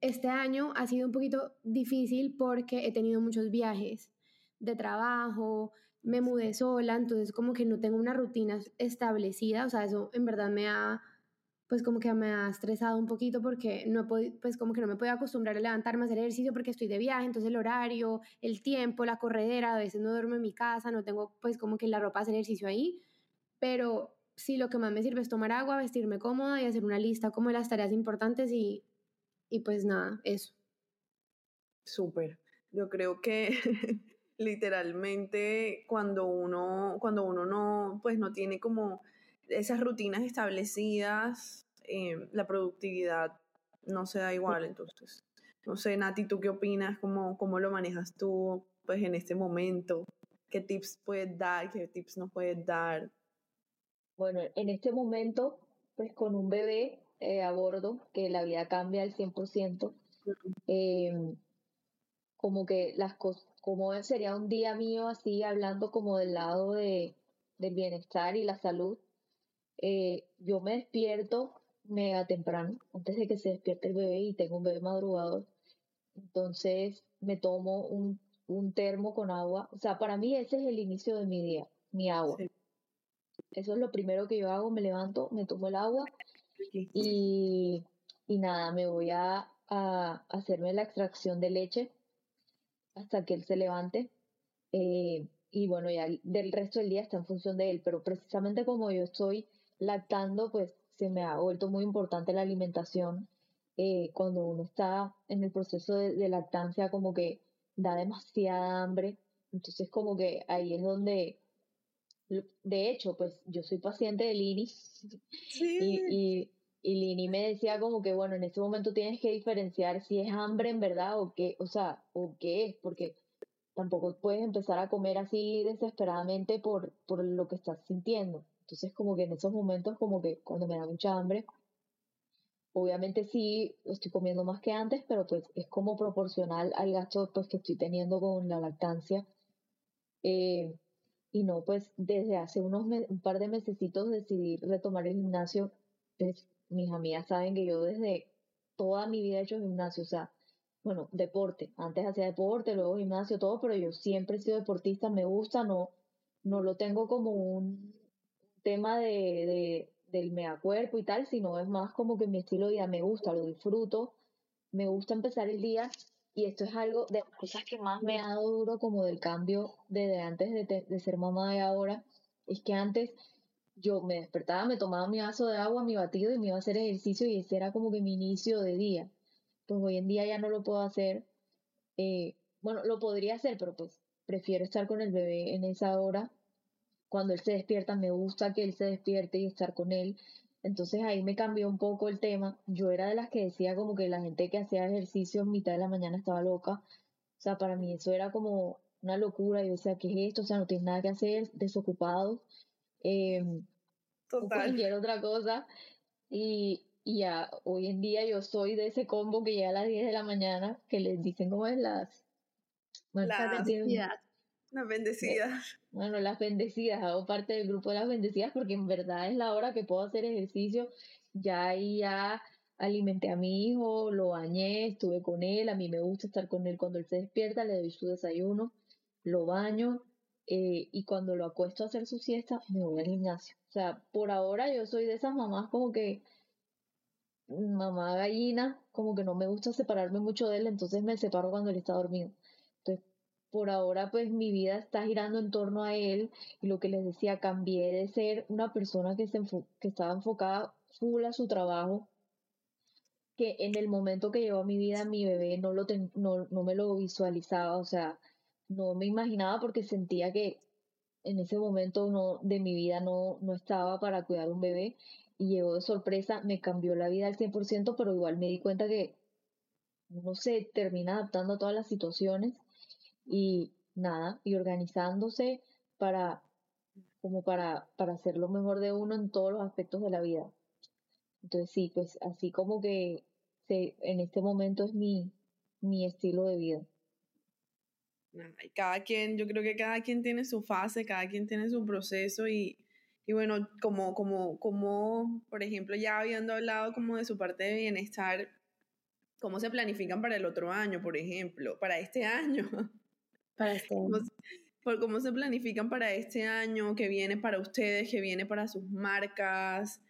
[SPEAKER 4] este año ha sido un poquito difícil porque he tenido muchos viajes de trabajo, me mudé sola, entonces como que no tengo una rutina establecida, o sea, eso en verdad me ha, pues como que me ha estresado un poquito porque no he pues como que no me puedo acostumbrar a levantarme a hacer ejercicio porque estoy de viaje, entonces el horario, el tiempo, la corredera, a veces no duermo en mi casa, no tengo pues como que la ropa hacer ejercicio ahí, pero sí lo que más me sirve es tomar agua, vestirme cómoda y hacer una lista como las tareas importantes y, y pues nada, eso.
[SPEAKER 1] Súper. Yo creo que [LAUGHS] literalmente cuando uno, cuando uno no, pues no tiene como esas rutinas establecidas, eh, la productividad no se da igual. Entonces, no sé, Nati, ¿tú qué opinas? ¿Cómo, ¿Cómo lo manejas tú pues en este momento? ¿Qué tips puedes dar? ¿Qué tips no puedes dar?
[SPEAKER 3] Bueno, en este momento, pues con un bebé eh, a bordo, que la vida cambia al 100%, eh, como que las cosas como sería un día mío así, hablando como del lado de, del bienestar y la salud. Eh, yo me despierto mega temprano, antes de que se despierte el bebé y tengo un bebé madrugador. Entonces me tomo un, un termo con agua. O sea, para mí ese es el inicio de mi día, mi agua. Eso es lo primero que yo hago, me levanto, me tomo el agua y, y nada, me voy a, a hacerme la extracción de leche hasta que él se levante. Eh, y bueno, ya del resto del día está en función de él, pero precisamente como yo estoy lactando, pues se me ha vuelto muy importante la alimentación. Eh, cuando uno está en el proceso de, lactancia, como que da demasiada hambre, entonces como que ahí es donde, de hecho, pues yo soy paciente de Lini y, y, y Lini me decía como que, bueno, en este momento tienes que diferenciar si es hambre en verdad o qué, o sea, o qué es, porque tampoco puedes empezar a comer así desesperadamente por, por lo que estás sintiendo. Entonces, como que en esos momentos, como que cuando me da mucha hambre, obviamente sí estoy comiendo más que antes, pero pues es como proporcional al gasto pues, que estoy teniendo con la lactancia. Eh, y no, pues desde hace unos un par de mesecitos decidí retomar el gimnasio. Pues, mis amigas saben que yo desde toda mi vida he hecho gimnasio, o sea, bueno, deporte. Antes hacía deporte, luego gimnasio, todo, pero yo siempre he sido deportista, me gusta, no, no lo tengo como un tema de, de del mega cuerpo y tal, sino es más como que mi estilo de vida me gusta, lo disfruto. me gusta empezar el día y esto es algo de las cosas que más me ha dado duro como del cambio desde antes de, de ser mamá y ahora, es que antes yo me despertaba, me tomaba mi vaso de agua, mi batido y me iba a hacer ejercicio y ese era como que mi inicio de día. Pues hoy en día ya no lo puedo hacer. Eh, bueno, lo podría hacer, pero pues prefiero estar con el bebé en esa hora. Cuando él se despierta, me gusta que él se despierte y estar con él. Entonces ahí me cambió un poco el tema. Yo era de las que decía como que la gente que hacía ejercicio en mitad de la mañana estaba loca. O sea, para mí eso era como una locura. Yo decía, ¿qué es esto? O sea, no tienes nada que hacer, desocupados. Eh, O cualquier otra cosa. Y, y, ya, hoy en día yo soy de ese combo que llega a las 10 de la mañana, que les dicen como es las...
[SPEAKER 1] Bueno, las bendecidas. Las bendecidas.
[SPEAKER 3] Bueno, las bendecidas, hago parte del grupo de las bendecidas porque en verdad es la hora que puedo hacer ejercicio. Ya ahí ya alimenté a mi hijo, lo bañé, estuve con él, a mí me gusta estar con él cuando él se despierta, le doy su desayuno, lo baño eh, y cuando lo acuesto a hacer su siesta me voy al gimnasio. O sea, por ahora yo soy de esas mamás como que mamá gallina, como que no me gusta separarme mucho de él, entonces me separo cuando él está dormido por ahora pues mi vida está girando en torno a él y lo que les decía, cambié de ser una persona que, se que estaba enfocada full a su trabajo, que en el momento que llegó a mi vida mi bebé no, lo no, no me lo visualizaba, o sea, no me imaginaba porque sentía que en ese momento no, de mi vida no, no estaba para cuidar un bebé y llegó de sorpresa, me cambió la vida al 100%, pero igual me di cuenta que uno se termina adaptando a todas las situaciones y nada, y organizándose para como para, para hacer lo mejor de uno en todos los aspectos de la vida. Entonces sí, pues así como que se, en este momento es mi, mi estilo de vida.
[SPEAKER 1] Cada quien, yo creo que cada quien tiene su fase, cada quien tiene su proceso y, y bueno, como, como, como, por ejemplo, ya habiendo hablado como de su parte de bienestar, ¿cómo se planifican para el otro año, por ejemplo? Para este año.
[SPEAKER 4] Para este [LAUGHS] año.
[SPEAKER 1] Por cómo se planifican para este año, que viene para ustedes, que viene para sus marcas,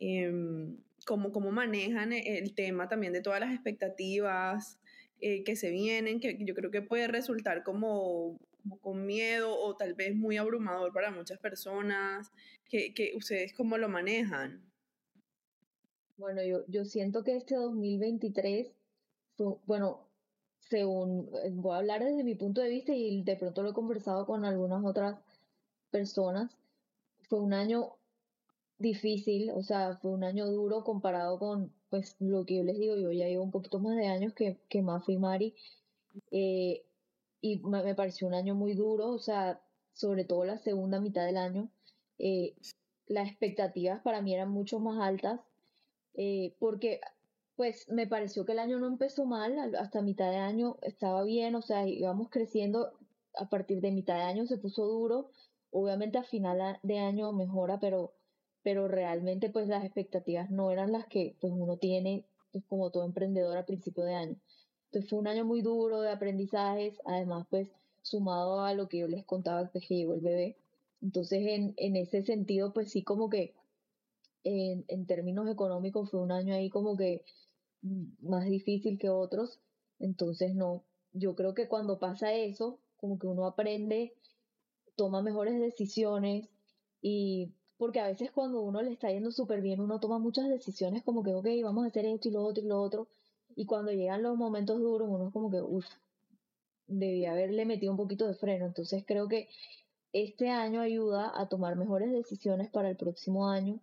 [SPEAKER 1] em, cómo, cómo manejan el tema también de todas las expectativas eh, que se vienen, que yo creo que puede resultar como, con miedo o tal vez muy abrumador para muchas personas, que, que ustedes cómo lo manejan.
[SPEAKER 3] Bueno, yo, yo siento que este 2023, bueno, según, eh, voy a hablar desde mi punto de vista y de pronto lo he conversado con algunas otras personas, fue un año difícil, o sea, fue un año duro comparado con, pues, lo que yo les digo, yo ya llevo un poquito más de años que, que Mafi y Mari, eh, y me, pareció un año muy duro, o sea, sobre todo la segunda mitad del año, eh, las expectativas para mí eran mucho más altas, porque pues me pareció que el año no empezó mal, hasta mitad de año estaba bien, o sea, íbamos creciendo, a partir de mitad de año se puso duro, obviamente a final de año mejora, pero, pero realmente pues las expectativas no eran las que pues uno tiene pues, como todo emprendedor a principio de año. Entonces fue un año muy duro de aprendizajes, además pues sumado a lo que yo les contaba que llegó el bebé. Entonces en, en ese sentido pues sí como que en, en términos económicos fue un año ahí como que más difícil que otros. Entonces, no, yo creo que cuando pasa eso, como que uno aprende, toma mejores decisiones y porque a veces cuando uno le está yendo súper bien, uno toma muchas decisiones como que, ok, vamos a hacer esto y lo otro y lo otro. Y cuando llegan los momentos duros, uno es como que, uff, debía haberle metido un poquito de freno. Entonces creo que este año ayuda a tomar mejores decisiones para el próximo año.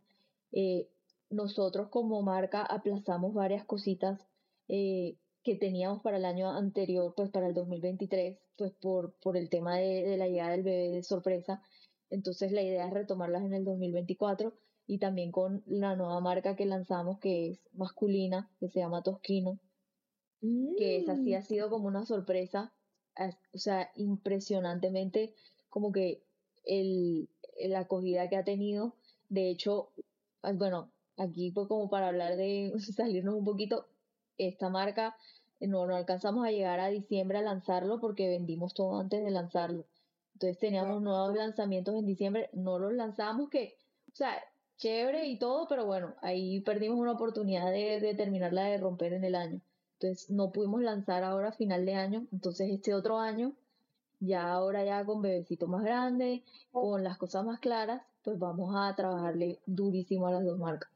[SPEAKER 3] Eh, nosotros como marca aplazamos varias cositas eh, que teníamos para el año anterior, pues para el 2023, pues por, por el tema de, la llegada del bebé de sorpresa. Entonces la idea es retomarlas en el 2024 y también con la nueva marca que lanzamos que es masculina, que se llama Tosquino, que esa sí mm. ha sido como una sorpresa, o sea, impresionantemente como que el, la acogida que ha tenido. De hecho, bueno, aquí pues como para hablar de [LAUGHS] salirnos un poquito, esta marca eh, no, no alcanzamos a llegar a diciembre a lanzarlo porque vendimos todo antes de lanzarlo. Entonces teníamos nuevos lanzamientos en diciembre, no los lanzamos que, o sea, chévere y todo, pero bueno, ahí perdimos una oportunidad de, de terminarla de romper en el año. Entonces no pudimos lanzar ahora a final de año. Entonces este otro año, ya ahora ya con bebecito más grande, con las cosas más claras, pues vamos a trabajarle durísimo a las dos marcas.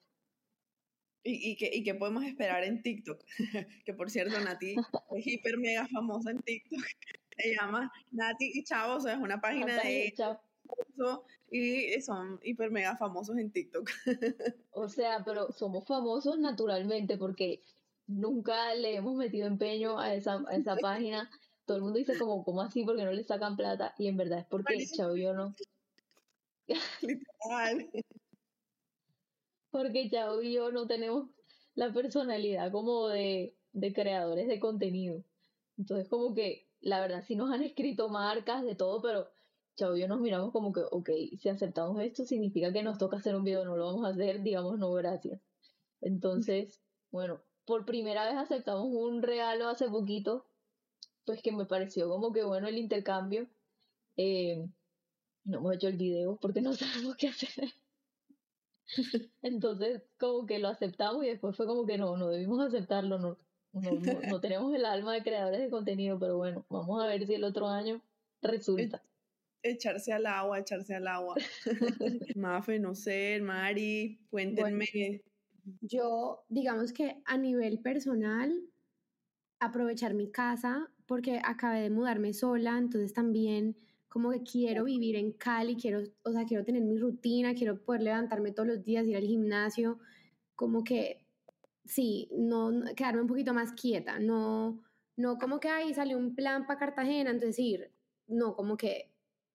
[SPEAKER 1] ¿Y, y, qué, ¿Y qué podemos esperar en TikTok? [LAUGHS] que por cierto, Nati es [LAUGHS] hiper mega famosa en TikTok. Se llama Nati y Chavo, o sea, es una página de y son hiper mega famosos en TikTok. [LAUGHS]
[SPEAKER 3] o sea, pero somos famosos naturalmente porque nunca le hemos metido empeño a esa, a esa [LAUGHS] página. Todo el mundo dice como, ¿cómo así? Porque no le sacan plata. Y en verdad es porque Chavo y yo no. Literal. [LAUGHS] porque Chavo y yo no tenemos la personalidad como de, de creadores de contenido. Entonces como que, la verdad, sí nos han escrito marcas de todo, pero Chavo y yo nos miramos como que, ok, si aceptamos esto, significa que nos toca hacer un video, no lo vamos a hacer, digamos, no, gracias. Entonces, bueno, por primera vez aceptamos un regalo hace poquito, pues que me pareció como que bueno el intercambio. Eh, no hemos hecho el video porque no [LAUGHS] sabemos qué hacer. [LAUGHS] Entonces, como que lo aceptamos y después fue como que no, no debimos aceptarlo, no, no, no tenemos el alma de creadores de contenido, pero bueno, vamos a ver si el otro año resulta
[SPEAKER 1] echarse al agua, echarse al agua. [LAUGHS] Mafe, no sé, Mari, cuéntenme.
[SPEAKER 4] yo, digamos que a nivel personal, aprovechar mi casa, porque acabé de mudarme sola, entonces también como que quiero vivir en Cali, quiero, o sea, quiero tener mi rutina, quiero poder levantarme todos los días, ir al gimnasio, como que, sí, no, quedarme un poquito más quieta, no, no como que ahí salió un plan para Cartagena, entonces ir, no, como que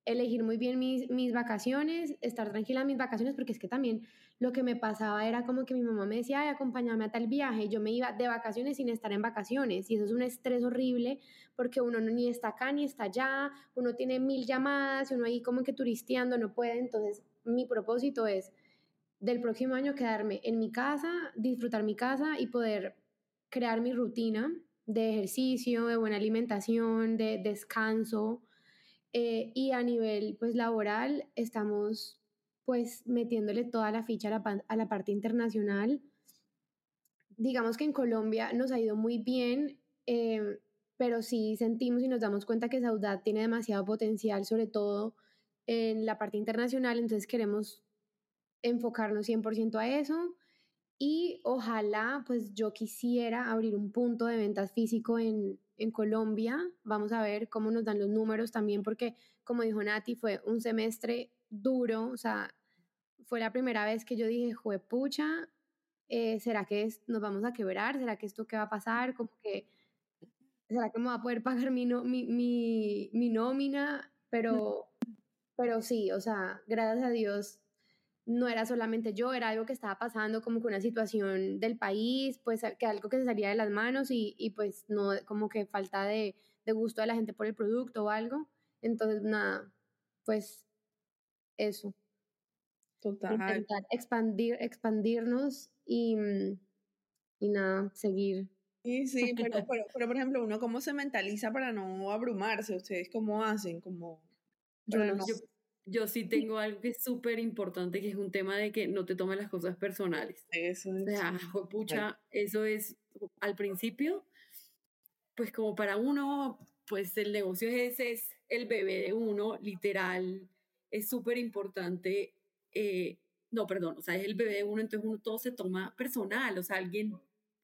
[SPEAKER 4] elegir muy bien mis, mis vacaciones, estar tranquila en mis vacaciones, porque es que también lo que me pasaba era como que mi mamá me decía, ay, acompáñame a tal viaje, yo me iba de vacaciones sin estar en vacaciones, y eso es un estrés horrible, porque uno no, ni está acá ni está allá, uno tiene mil llamadas, y uno ahí como que turisteando no puede, entonces mi propósito es del próximo año quedarme en mi casa, disfrutar mi casa y poder crear mi rutina de ejercicio, de buena alimentación, de descanso, eh, y a nivel pues laboral estamos pues metiéndole toda la ficha a la, a la parte internacional. Digamos que en Colombia nos ha ido muy bien, em, pero sí sentimos y nos damos cuenta que Saudade tiene demasiado potencial, sobre todo en la parte internacional, entonces queremos enfocarnos 100% a eso y ojalá pues yo quisiera abrir un punto de ventas físico en, en Colombia. Vamos a ver cómo nos dan los números también, porque como dijo Nati, fue un semestre duro, o sea, fue la primera vez que yo dije, juepucha, eh, ¿será que nos vamos a quebrar? ¿Será que esto qué va a pasar? Como que, ¿será que me va a poder pagar mi, mi, mi, mi nómina? Pero, pero sí, o sea, gracias a Dios no era solamente yo, era algo que estaba pasando como que una situación del país, pues que algo que se salía de las manos y, pues no como que falta de, gusto de la gente por el producto o algo. Entonces, nada, pues eso. Total. Intentar expandir, expandirnos y, y nada, seguir.
[SPEAKER 1] Sí, sí, pero, [LAUGHS] pero, pero, por ejemplo, uno cómo se mentaliza para no abrumarse, ustedes cómo hacen, como...
[SPEAKER 2] Yo, no, yo sí tengo algo que es súper importante, que es un tema de que no te tomes las cosas personales. Eso es. O sea, pucha, eso es al principio, pues como para uno, pues el negocio ese es el bebé de uno, literal, es súper importante. Eh, no, perdón, o sea, es el bebé de uno, entonces uno todo se toma personal, o sea, alguien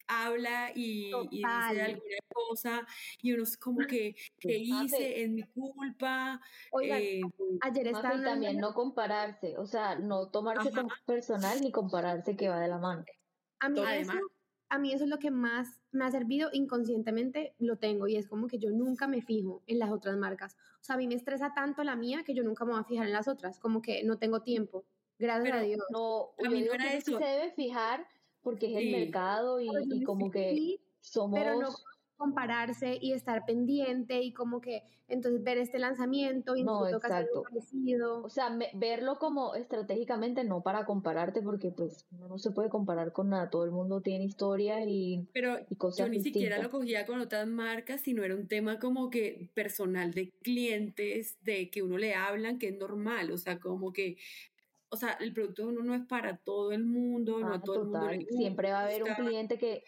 [SPEAKER 2] habla y, y, dice alguna cosa y uno es como que, ¿qué hice? Es mi culpa.
[SPEAKER 3] Oigan, eh, ayer estaba también no compararse, o sea, no tomarse como personal ni compararse que va de la mano.
[SPEAKER 4] A mí, eso, a mí eso es lo que más me ha servido inconscientemente, lo tengo y es como que yo nunca me fijo en las otras marcas. O sea, a mí me estresa tanto la mía que yo nunca me voy a fijar en las otras, como que no tengo tiempo. Gracias a Dios.
[SPEAKER 3] No, a mí no era eso. se debe fijar porque es el mercado y, como que somos...
[SPEAKER 4] Pero no compararse y estar pendiente y como que entonces ver este lanzamiento y no, exacto.
[SPEAKER 3] parecido. O sea, verlo como estratégicamente, no para compararte, porque pues no se puede comparar con nada, todo el mundo tiene historias y,
[SPEAKER 2] Pero
[SPEAKER 3] y
[SPEAKER 2] cosas yo ni siquiera lo cogía con otras marcas, sino era un tema como que personal de clientes, de que uno le hablan, que es normal, o sea, como que o sea, el producto de uno no es para todo el mundo, no a ah, todo el mundo
[SPEAKER 3] Siempre va a haber un cliente que,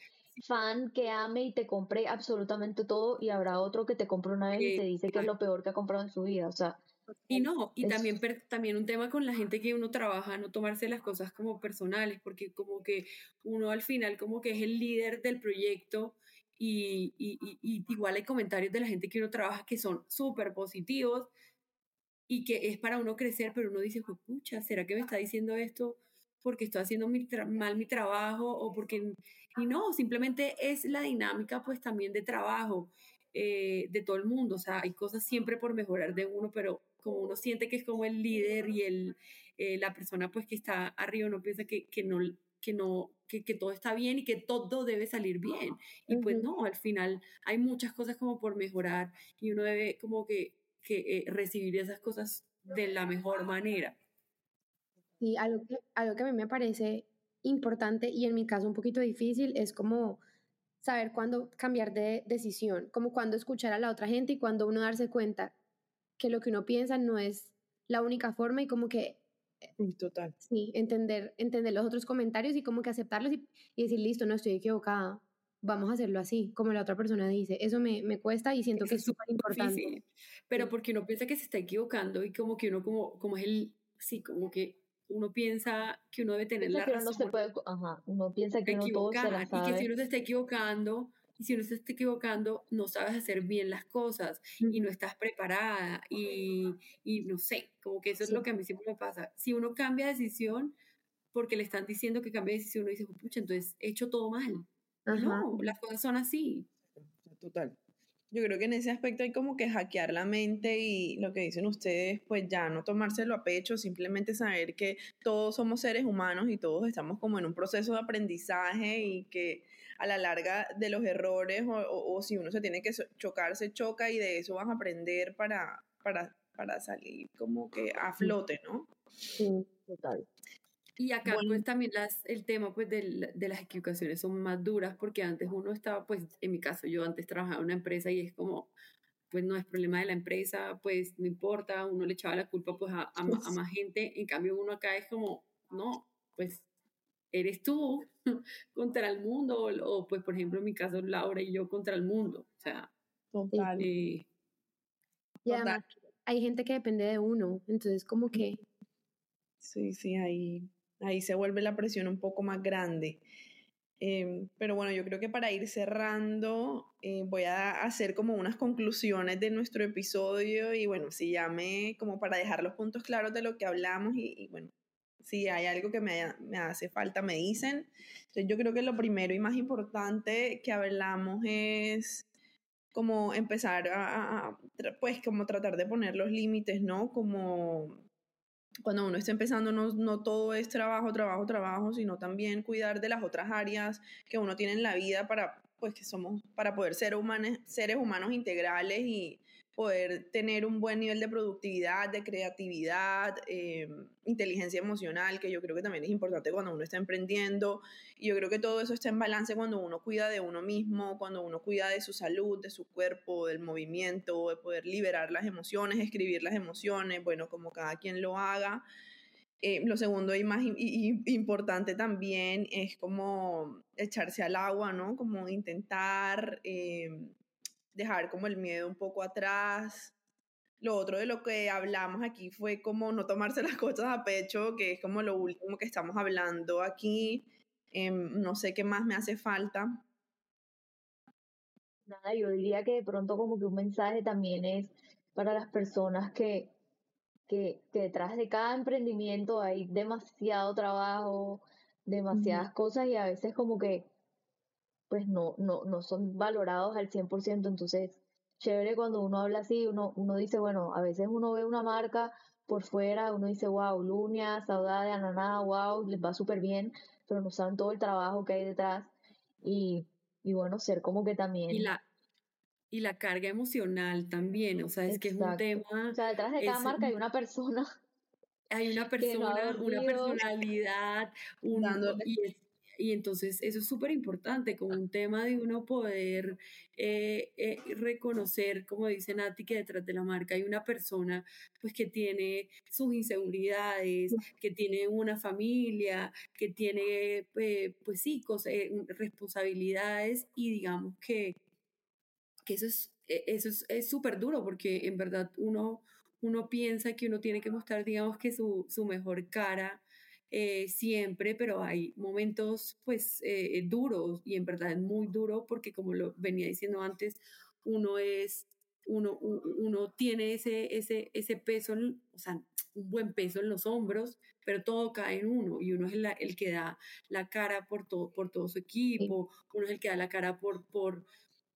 [SPEAKER 3] fan que ame y te compre absolutamente todo y habrá otro que te compre una vez y te dice que es lo peor que ha comprado en su vida. O sea,
[SPEAKER 2] y no, y también, también un tema con la gente que uno trabaja, no tomarse las cosas como personales, porque como que uno al final como que es el líder del proyecto y, y, y, igual hay comentarios de la gente que uno trabaja que son súper positivos y que es para uno crecer, pero uno dice, pucha, ¿será que me está diciendo esto porque estoy haciendo mal mi trabajo o porque... Y no, simplemente es la dinámica pues también de trabajo eh, de todo el mundo, o sea, hay cosas siempre por mejorar de uno, pero como uno siente que es como el líder y el, eh, la persona pues que está arriba, uno piensa que, que no, que no, que, que, todo está bien y que todo debe salir bien. Y pues no, al final hay muchas cosas como por mejorar y uno debe como que, que eh, recibir esas cosas de la mejor manera.
[SPEAKER 4] Y algo que, algo que a mí me parece importante y en mi caso un poquito difícil es como saber cuándo cambiar de decisión, como cuándo escuchar a la otra gente y cuándo uno darse cuenta que lo que uno piensa no es la única forma y como que...
[SPEAKER 1] Eh, total.
[SPEAKER 4] Sí, entender, entender los otros comentarios y como que aceptarlos y, decir, listo, no estoy equivocada, vamos a hacerlo así, como la otra persona dice. Eso me, me cuesta y siento que es súper importante.
[SPEAKER 2] Pero porque uno piensa que se está equivocando y como que uno como, como es el, sí, como que uno piensa que uno debe tener la razón.
[SPEAKER 3] No se puede, ajá, uno piensa que uno todo se la sabe.
[SPEAKER 2] Y que si uno se está equivocando, y si uno se está equivocando, no sabes hacer bien las cosas y no estás preparada y, y no sé, como que eso es lo que a mí siempre me pasa. Si uno cambia de decisión porque le están diciendo que cambie de decisión, uno dice, pucha, entonces he hecho todo mal. No, las cosas son así.
[SPEAKER 1] Total. Yo creo que en ese aspecto hay como que hackear la mente y lo que dicen ustedes, pues ya no tomárselo a pecho, simplemente saber que todos somos seres humanos y todos estamos como en un proceso de aprendizaje y que a la larga de los errores o, si uno se tiene que chocar, se choca y de eso vas a aprender para, para, para salir como que a flote, ¿no?
[SPEAKER 3] Sí, total.
[SPEAKER 2] Y acá pues también las, el tema pues de, de, las equivocaciones son más duras porque antes uno estaba pues, en mi caso yo antes trabajaba en una empresa y es como, pues no es problema de la empresa, pues no importa, uno le echaba la culpa pues a, a, más gente, en cambio uno acá es como, no, pues eres tú [LAUGHS] contra el mundo o, pues por ejemplo en mi caso Laura y yo contra el mundo, o sea.
[SPEAKER 1] Total.
[SPEAKER 4] Eh, y además hay gente que depende de uno, entonces como que...
[SPEAKER 1] Sí, sí, ahí ahí se vuelve la presión un poco más grande. Em, pero bueno, yo creo que para ir cerrando, eh, voy a hacer como unas conclusiones de nuestro episodio y bueno, si llame como para dejar los puntos claros de lo que hablamos y, bueno, si hay algo que me, me, hace falta, me dicen. Entonces yo creo que lo primero y más importante que hablamos es como empezar a, a pues como tratar de poner los límites, ¿no? Como cuando uno está empezando, no, no, todo es trabajo, trabajo, trabajo, sino también cuidar de las otras áreas que uno tiene en la vida para, pues, que somos, para poder ser humanos, seres humanos integrales y poder tener un buen nivel de productividad, de creatividad, eh, inteligencia emocional, que yo creo que también es importante cuando uno está emprendiendo. Y yo creo que todo eso está en balance cuando uno cuida de uno mismo, cuando uno cuida de su salud, de su cuerpo, del movimiento, de poder liberar las emociones, escribir las emociones, bueno, como cada quien lo haga. Eh, lo segundo y más importante también es como echarse al agua, ¿no? Como intentar eh, dejar como el miedo un poco atrás. Lo otro de lo que hablamos aquí fue como no tomarse [LAUGHS] las cosas a pecho, que es como lo último que estamos hablando aquí. Em, no sé qué más me hace falta.
[SPEAKER 3] Nada, yo diría que de pronto como que un mensaje también es para las personas que, que, detrás de cada emprendimiento hay demasiado trabajo, demasiadas cosas y a veces como que pues no, no, no son valorados al 100%, entonces chévere cuando uno habla así, uno, uno dice, bueno, a veces uno ve una marca por fuera, uno dice, wow, Lunia, Saudade, Ananá, wow, les va súper bien, pero no saben todo el trabajo que hay detrás. Y, y bueno, ser como que también...
[SPEAKER 2] Y la, y la carga emocional también, o sea, es que es un tema...
[SPEAKER 3] O sea, detrás de cada marca hay una persona.
[SPEAKER 2] Hay una [LAUGHS] persona, una personalidad, un, y Y entonces eso es súper importante, como un tema de uno poder eh, eh, reconocer, como dice Nati, que detrás de la marca hay una persona pues que tiene sus inseguridades, que tiene una familia, que tiene eh, pues sí, responsabilidades y digamos que, que eso es eso es súper duro porque en verdad uno, uno piensa que uno tiene que mostrar, digamos, que su, su mejor cara eh, siempre, pero hay momentos pues eh, duros y en verdad es muy duro porque como lo venía diciendo antes, uno es, uno, uno tiene ese, ese, ese peso, o sea, un buen peso en los hombros, pero todo cae en uno y uno es el, que da la cara por todo, por todo su equipo, uno es el que da la cara por, por,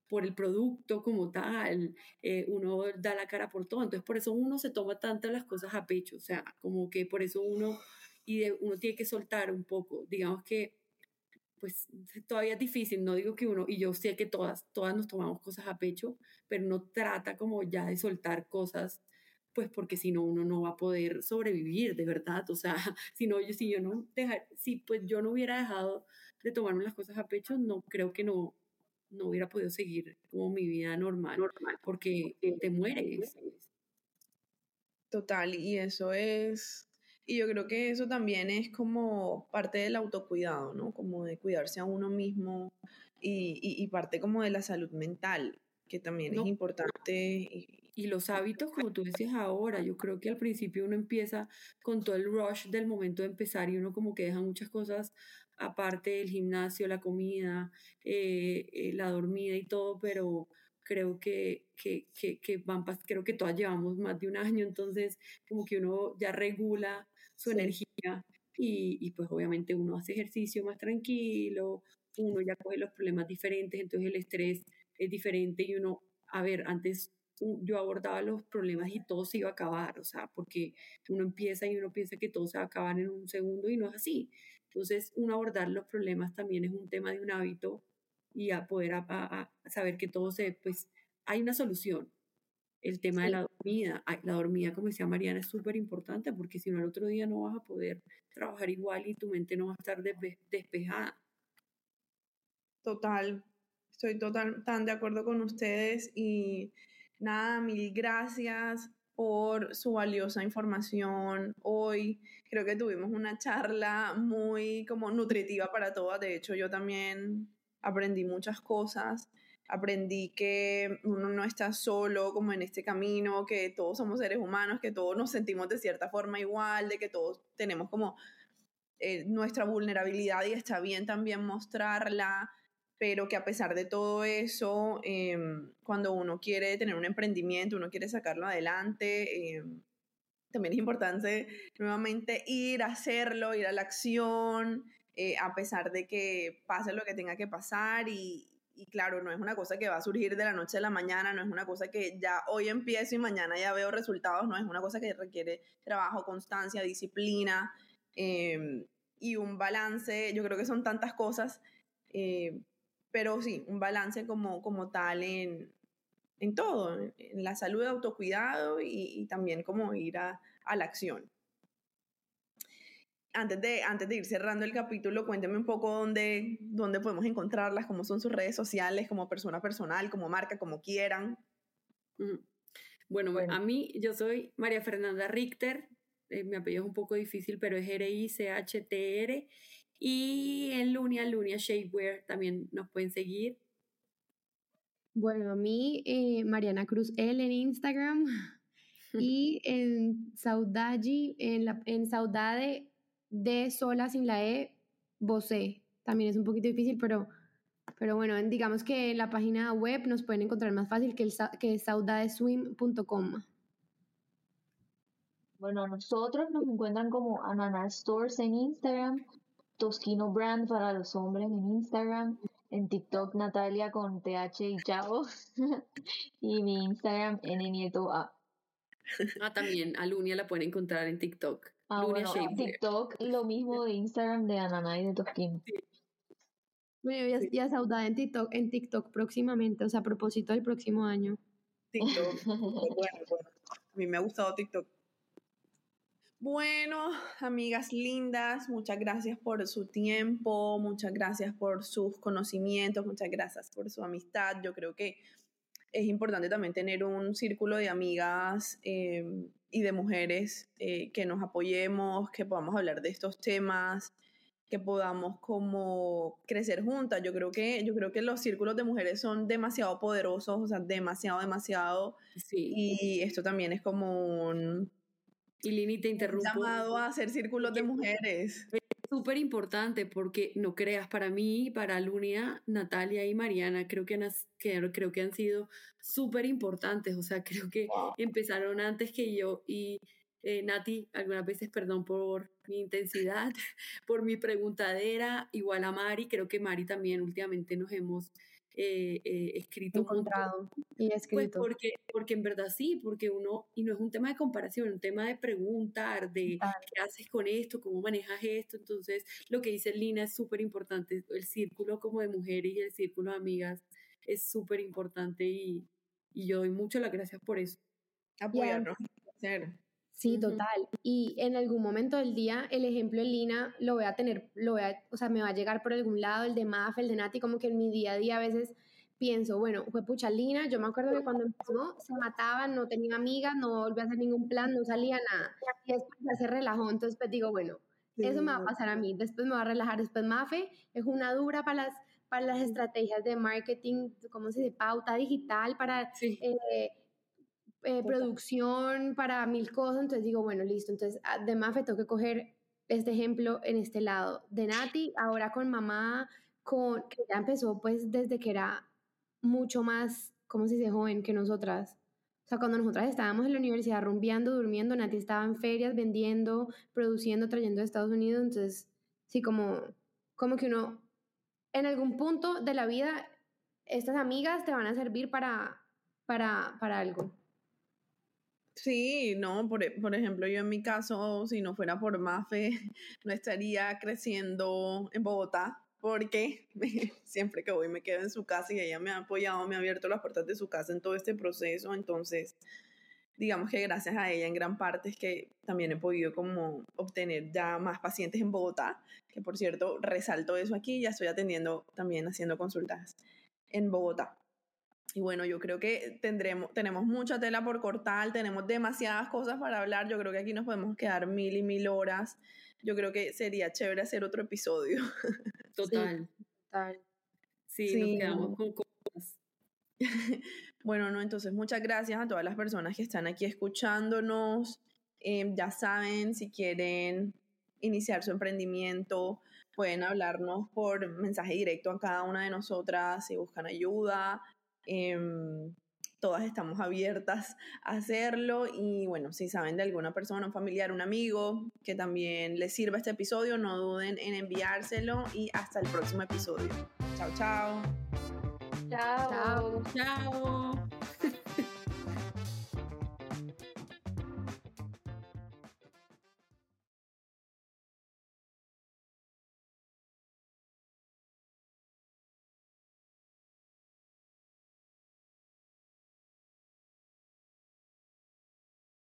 [SPEAKER 2] por el producto como tal, eh, uno da la cara por todo, entonces por eso uno se toma tantas las cosas a pecho, o sea, como que por eso uno, y uno tiene que soltar un poco, digamos que pues todavía es difícil, no digo que uno, y yo sé que todas, todas nos tomamos cosas a pecho, pero no trata como ya de soltar cosas, pues porque si no uno no va a poder sobrevivir, de verdad, o sea, [LAUGHS] si no, yo, si yo no dejar, si pues yo no hubiera dejado de tomarme las cosas a pecho, no creo que no, no hubiera podido seguir como mi vida normal, normal porque te mueres.
[SPEAKER 1] Total, y eso es, y yo creo que eso también es como parte del autocuidado, ¿no? Como de cuidarse a uno mismo y, y, parte como de la salud mental, que también es importante. Y,
[SPEAKER 2] y los hábitos, como tú decías ahora, yo creo que al principio uno empieza con todo el rush del momento de empezar y uno como que deja muchas cosas aparte del gimnasio, la comida, eh, eh, la dormida y todo, pero creo que, que, que, van, creo que todas llevamos más de un año, entonces como que uno ya regula su energía y, y, pues obviamente uno hace ejercicio más tranquilo, uno ya coge los problemas diferentes, entonces el estrés es diferente y uno, a ver, antes yo abordaba los problemas y todo se iba a acabar, o sea, porque uno empieza y uno piensa que todo se va a acabar en un segundo y no es así. Entonces, uno abordar los problemas también es un tema de un hábito y a poder a, saber que todo se, pues, hay una solución. El tema de la dormida, la dormida, como decía Mariana, es súper importante porque si no, el otro día no vas a poder trabajar igual y tu mente no va a estar despejada.
[SPEAKER 1] Total, estoy total, tan de acuerdo con ustedes y nada, mil gracias por su valiosa información hoy. Creo que tuvimos una charla muy como nutritiva para todas. De hecho, yo también aprendí muchas cosas. Aprendí que uno no está solo como en este camino, que todos somos seres humanos, que todos nos sentimos de cierta forma igual, de que todos tenemos como eh, nuestra vulnerabilidad y está bien también mostrarla pero que a pesar de todo eso, em, cuando uno quiere tener un emprendimiento, uno quiere sacarlo adelante, em, también es importante nuevamente ir a hacerlo, ir a la acción, eh, a pesar de que pase lo que tenga que pasar y, y claro, no es una cosa que va a surgir de la noche a la mañana, no es una cosa que ya hoy empiezo y mañana ya veo resultados, no es una cosa que requiere trabajo, constancia, disciplina em, y un balance. Yo creo que son tantas cosas eh, pero sí, un balance como, como tal en, en todo, en la salud, autocuidado y, y también como ir a, a, la acción. Antes de, antes de ir cerrando el capítulo, cuénteme un poco dónde, dónde podemos encontrarlas, cómo son sus redes sociales, como persona personal, como marca, como quieran.
[SPEAKER 2] Bueno, a mí, yo soy María Fernanda Richter, eh, mi apellido es un poco difícil, pero es R-I-C-H-T-R. Y en Lunia, Lunia Shapewear también nos pueden seguir.
[SPEAKER 4] Bueno, a mí, eh, Mariana Cruz L en Instagram [LAUGHS] y en Saudade, en, la, en Saudade de sola sin la E, Bosé. También es un poquito difícil, pero, pero bueno, digamos que en la página web nos pueden encontrar más fácil que, el, que saudadeswim.com.
[SPEAKER 3] Bueno, nosotros nos encuentran como Ananas Stores en Instagram Tosquino Brand para los hombres en Instagram. En TikTok Natalia con TH y Chavo. [LAUGHS] y mi Instagram N Nieto A.
[SPEAKER 2] Ah, también a Lunia la pueden encontrar en TikTok.
[SPEAKER 3] Ah, bueno, TikTok lo mismo de Instagram de Ananá y de Tosquino.
[SPEAKER 4] Bueno, ya, saudade en TikTok, en TikTok próximamente, o sea, a propósito del próximo año.
[SPEAKER 1] TikTok. [LAUGHS] bueno, bueno. A mí me ha gustado TikTok. Bueno, amigas lindas, muchas gracias por su tiempo, muchas gracias por sus conocimientos, muchas gracias por su amistad. Yo creo que es importante también tener un círculo de amigas eh, y de mujeres eh, que nos apoyemos, que podamos hablar de estos temas, que podamos como crecer juntas. Yo creo que, yo creo que los círculos de mujeres son demasiado poderosos, o sea, demasiado, demasiado.
[SPEAKER 2] Sí.
[SPEAKER 1] Y esto también es como un
[SPEAKER 2] y Lini, te interrumpo.
[SPEAKER 1] Llamado a hacer círculos de mujeres.
[SPEAKER 2] Súper importante porque no creas, para mí, para Lunia, Natalia y Mariana, creo que han, creo que han sido súper importantes. O sea, [LAUGHS] creo que empezaron antes que yo. Y eh, Nati, algunas veces, perdón por mi intensidad, [LAUGHS] por mi preguntadera, igual a Mari, creo que Mari también últimamente nos hemos eh, eh, escrito.
[SPEAKER 4] Encontrado y
[SPEAKER 2] pues, escrito. porque, porque en verdad sí, porque uno, y no es un tema de comparación, es un tema de preguntar, de qué haces con esto, cómo manejas esto. Entonces, lo que dice Lina es súper importante. El círculo como de mujeres y el círculo de amigas es súper importante y, y yo doy mucho las gracias por eso.
[SPEAKER 1] Apoyarnos.
[SPEAKER 4] Sí, total. Y en algún momento del día, el ejemplo de Lina lo voy a tener, lo voy a, o sea, me va a llegar por algún lado, el de Maf, el de Nati, como que en mi día a día a veces pienso, bueno, fue pucha Lina, yo me acuerdo que cuando empezó se mataba, no tenía amigas, no volvió a hacer ningún plan, no salía nada. Y después ya se relajó, entonces pues digo, bueno, eso me va a pasar a mí, después me va a relajar, después Mafe es una dura para las, para las estrategias de marketing, ¿cómo se dice? Pauta digital, para... Eh, eh, producción para mil cosas, entonces digo, bueno, listo, entonces ah, de Mafe tengo que coger este ejemplo en este lado. De Nati, ahora con mamá, con, que ya empezó pues desde que era mucho más, ¿cómo se dice? Joven que nosotras. O sea, cuando nosotras estábamos en la universidad rumbeando, durmiendo, Nati estaba en ferias vendiendo, produciendo, trayendo de Estados Unidos, entonces sí, como, como que uno, en algún punto de la vida, estas amigas te van a servir para, para, para algo.
[SPEAKER 1] Sí, no, por, por, ejemplo, yo en mi caso, si no fuera por Mafe, [LAUGHS] no estaría creciendo en Bogotá, porque [LAUGHS] siempre que voy me quedo en su casa y ella me ha apoyado, me ha abierto las puertas de su casa en todo este proceso, entonces digamos que gracias a ella en gran parte es que también he podido como obtener ya más pacientes en Bogotá, que por cierto resalto eso aquí, ya estoy atendiendo también haciendo consultas en Bogotá. Y bueno, yo creo que tendremos, tenemos mucha tela por cortar, tenemos demasiadas cosas para hablar. Yo creo que aquí nos podemos quedar mil y mil horas. Yo creo que sería chévere hacer otro episodio. [LAUGHS]
[SPEAKER 2] Total.
[SPEAKER 4] total.
[SPEAKER 2] Sí, nos quedamos con cosas. [LAUGHS]
[SPEAKER 1] bueno, no, entonces muchas gracias a todas las personas que están aquí escuchándonos. Em, ya saben, si quieren iniciar su emprendimiento, pueden hablarnos por mensaje directo a cada una de nosotras si buscan ayuda. Em, todas estamos abiertas a hacerlo y bueno, si saben de alguna persona, un familiar, un amigo que también les sirva este episodio, no duden en enviárselo y hasta el próximo episodio. Chao, chao.
[SPEAKER 3] Chao.
[SPEAKER 2] Chao. Chao.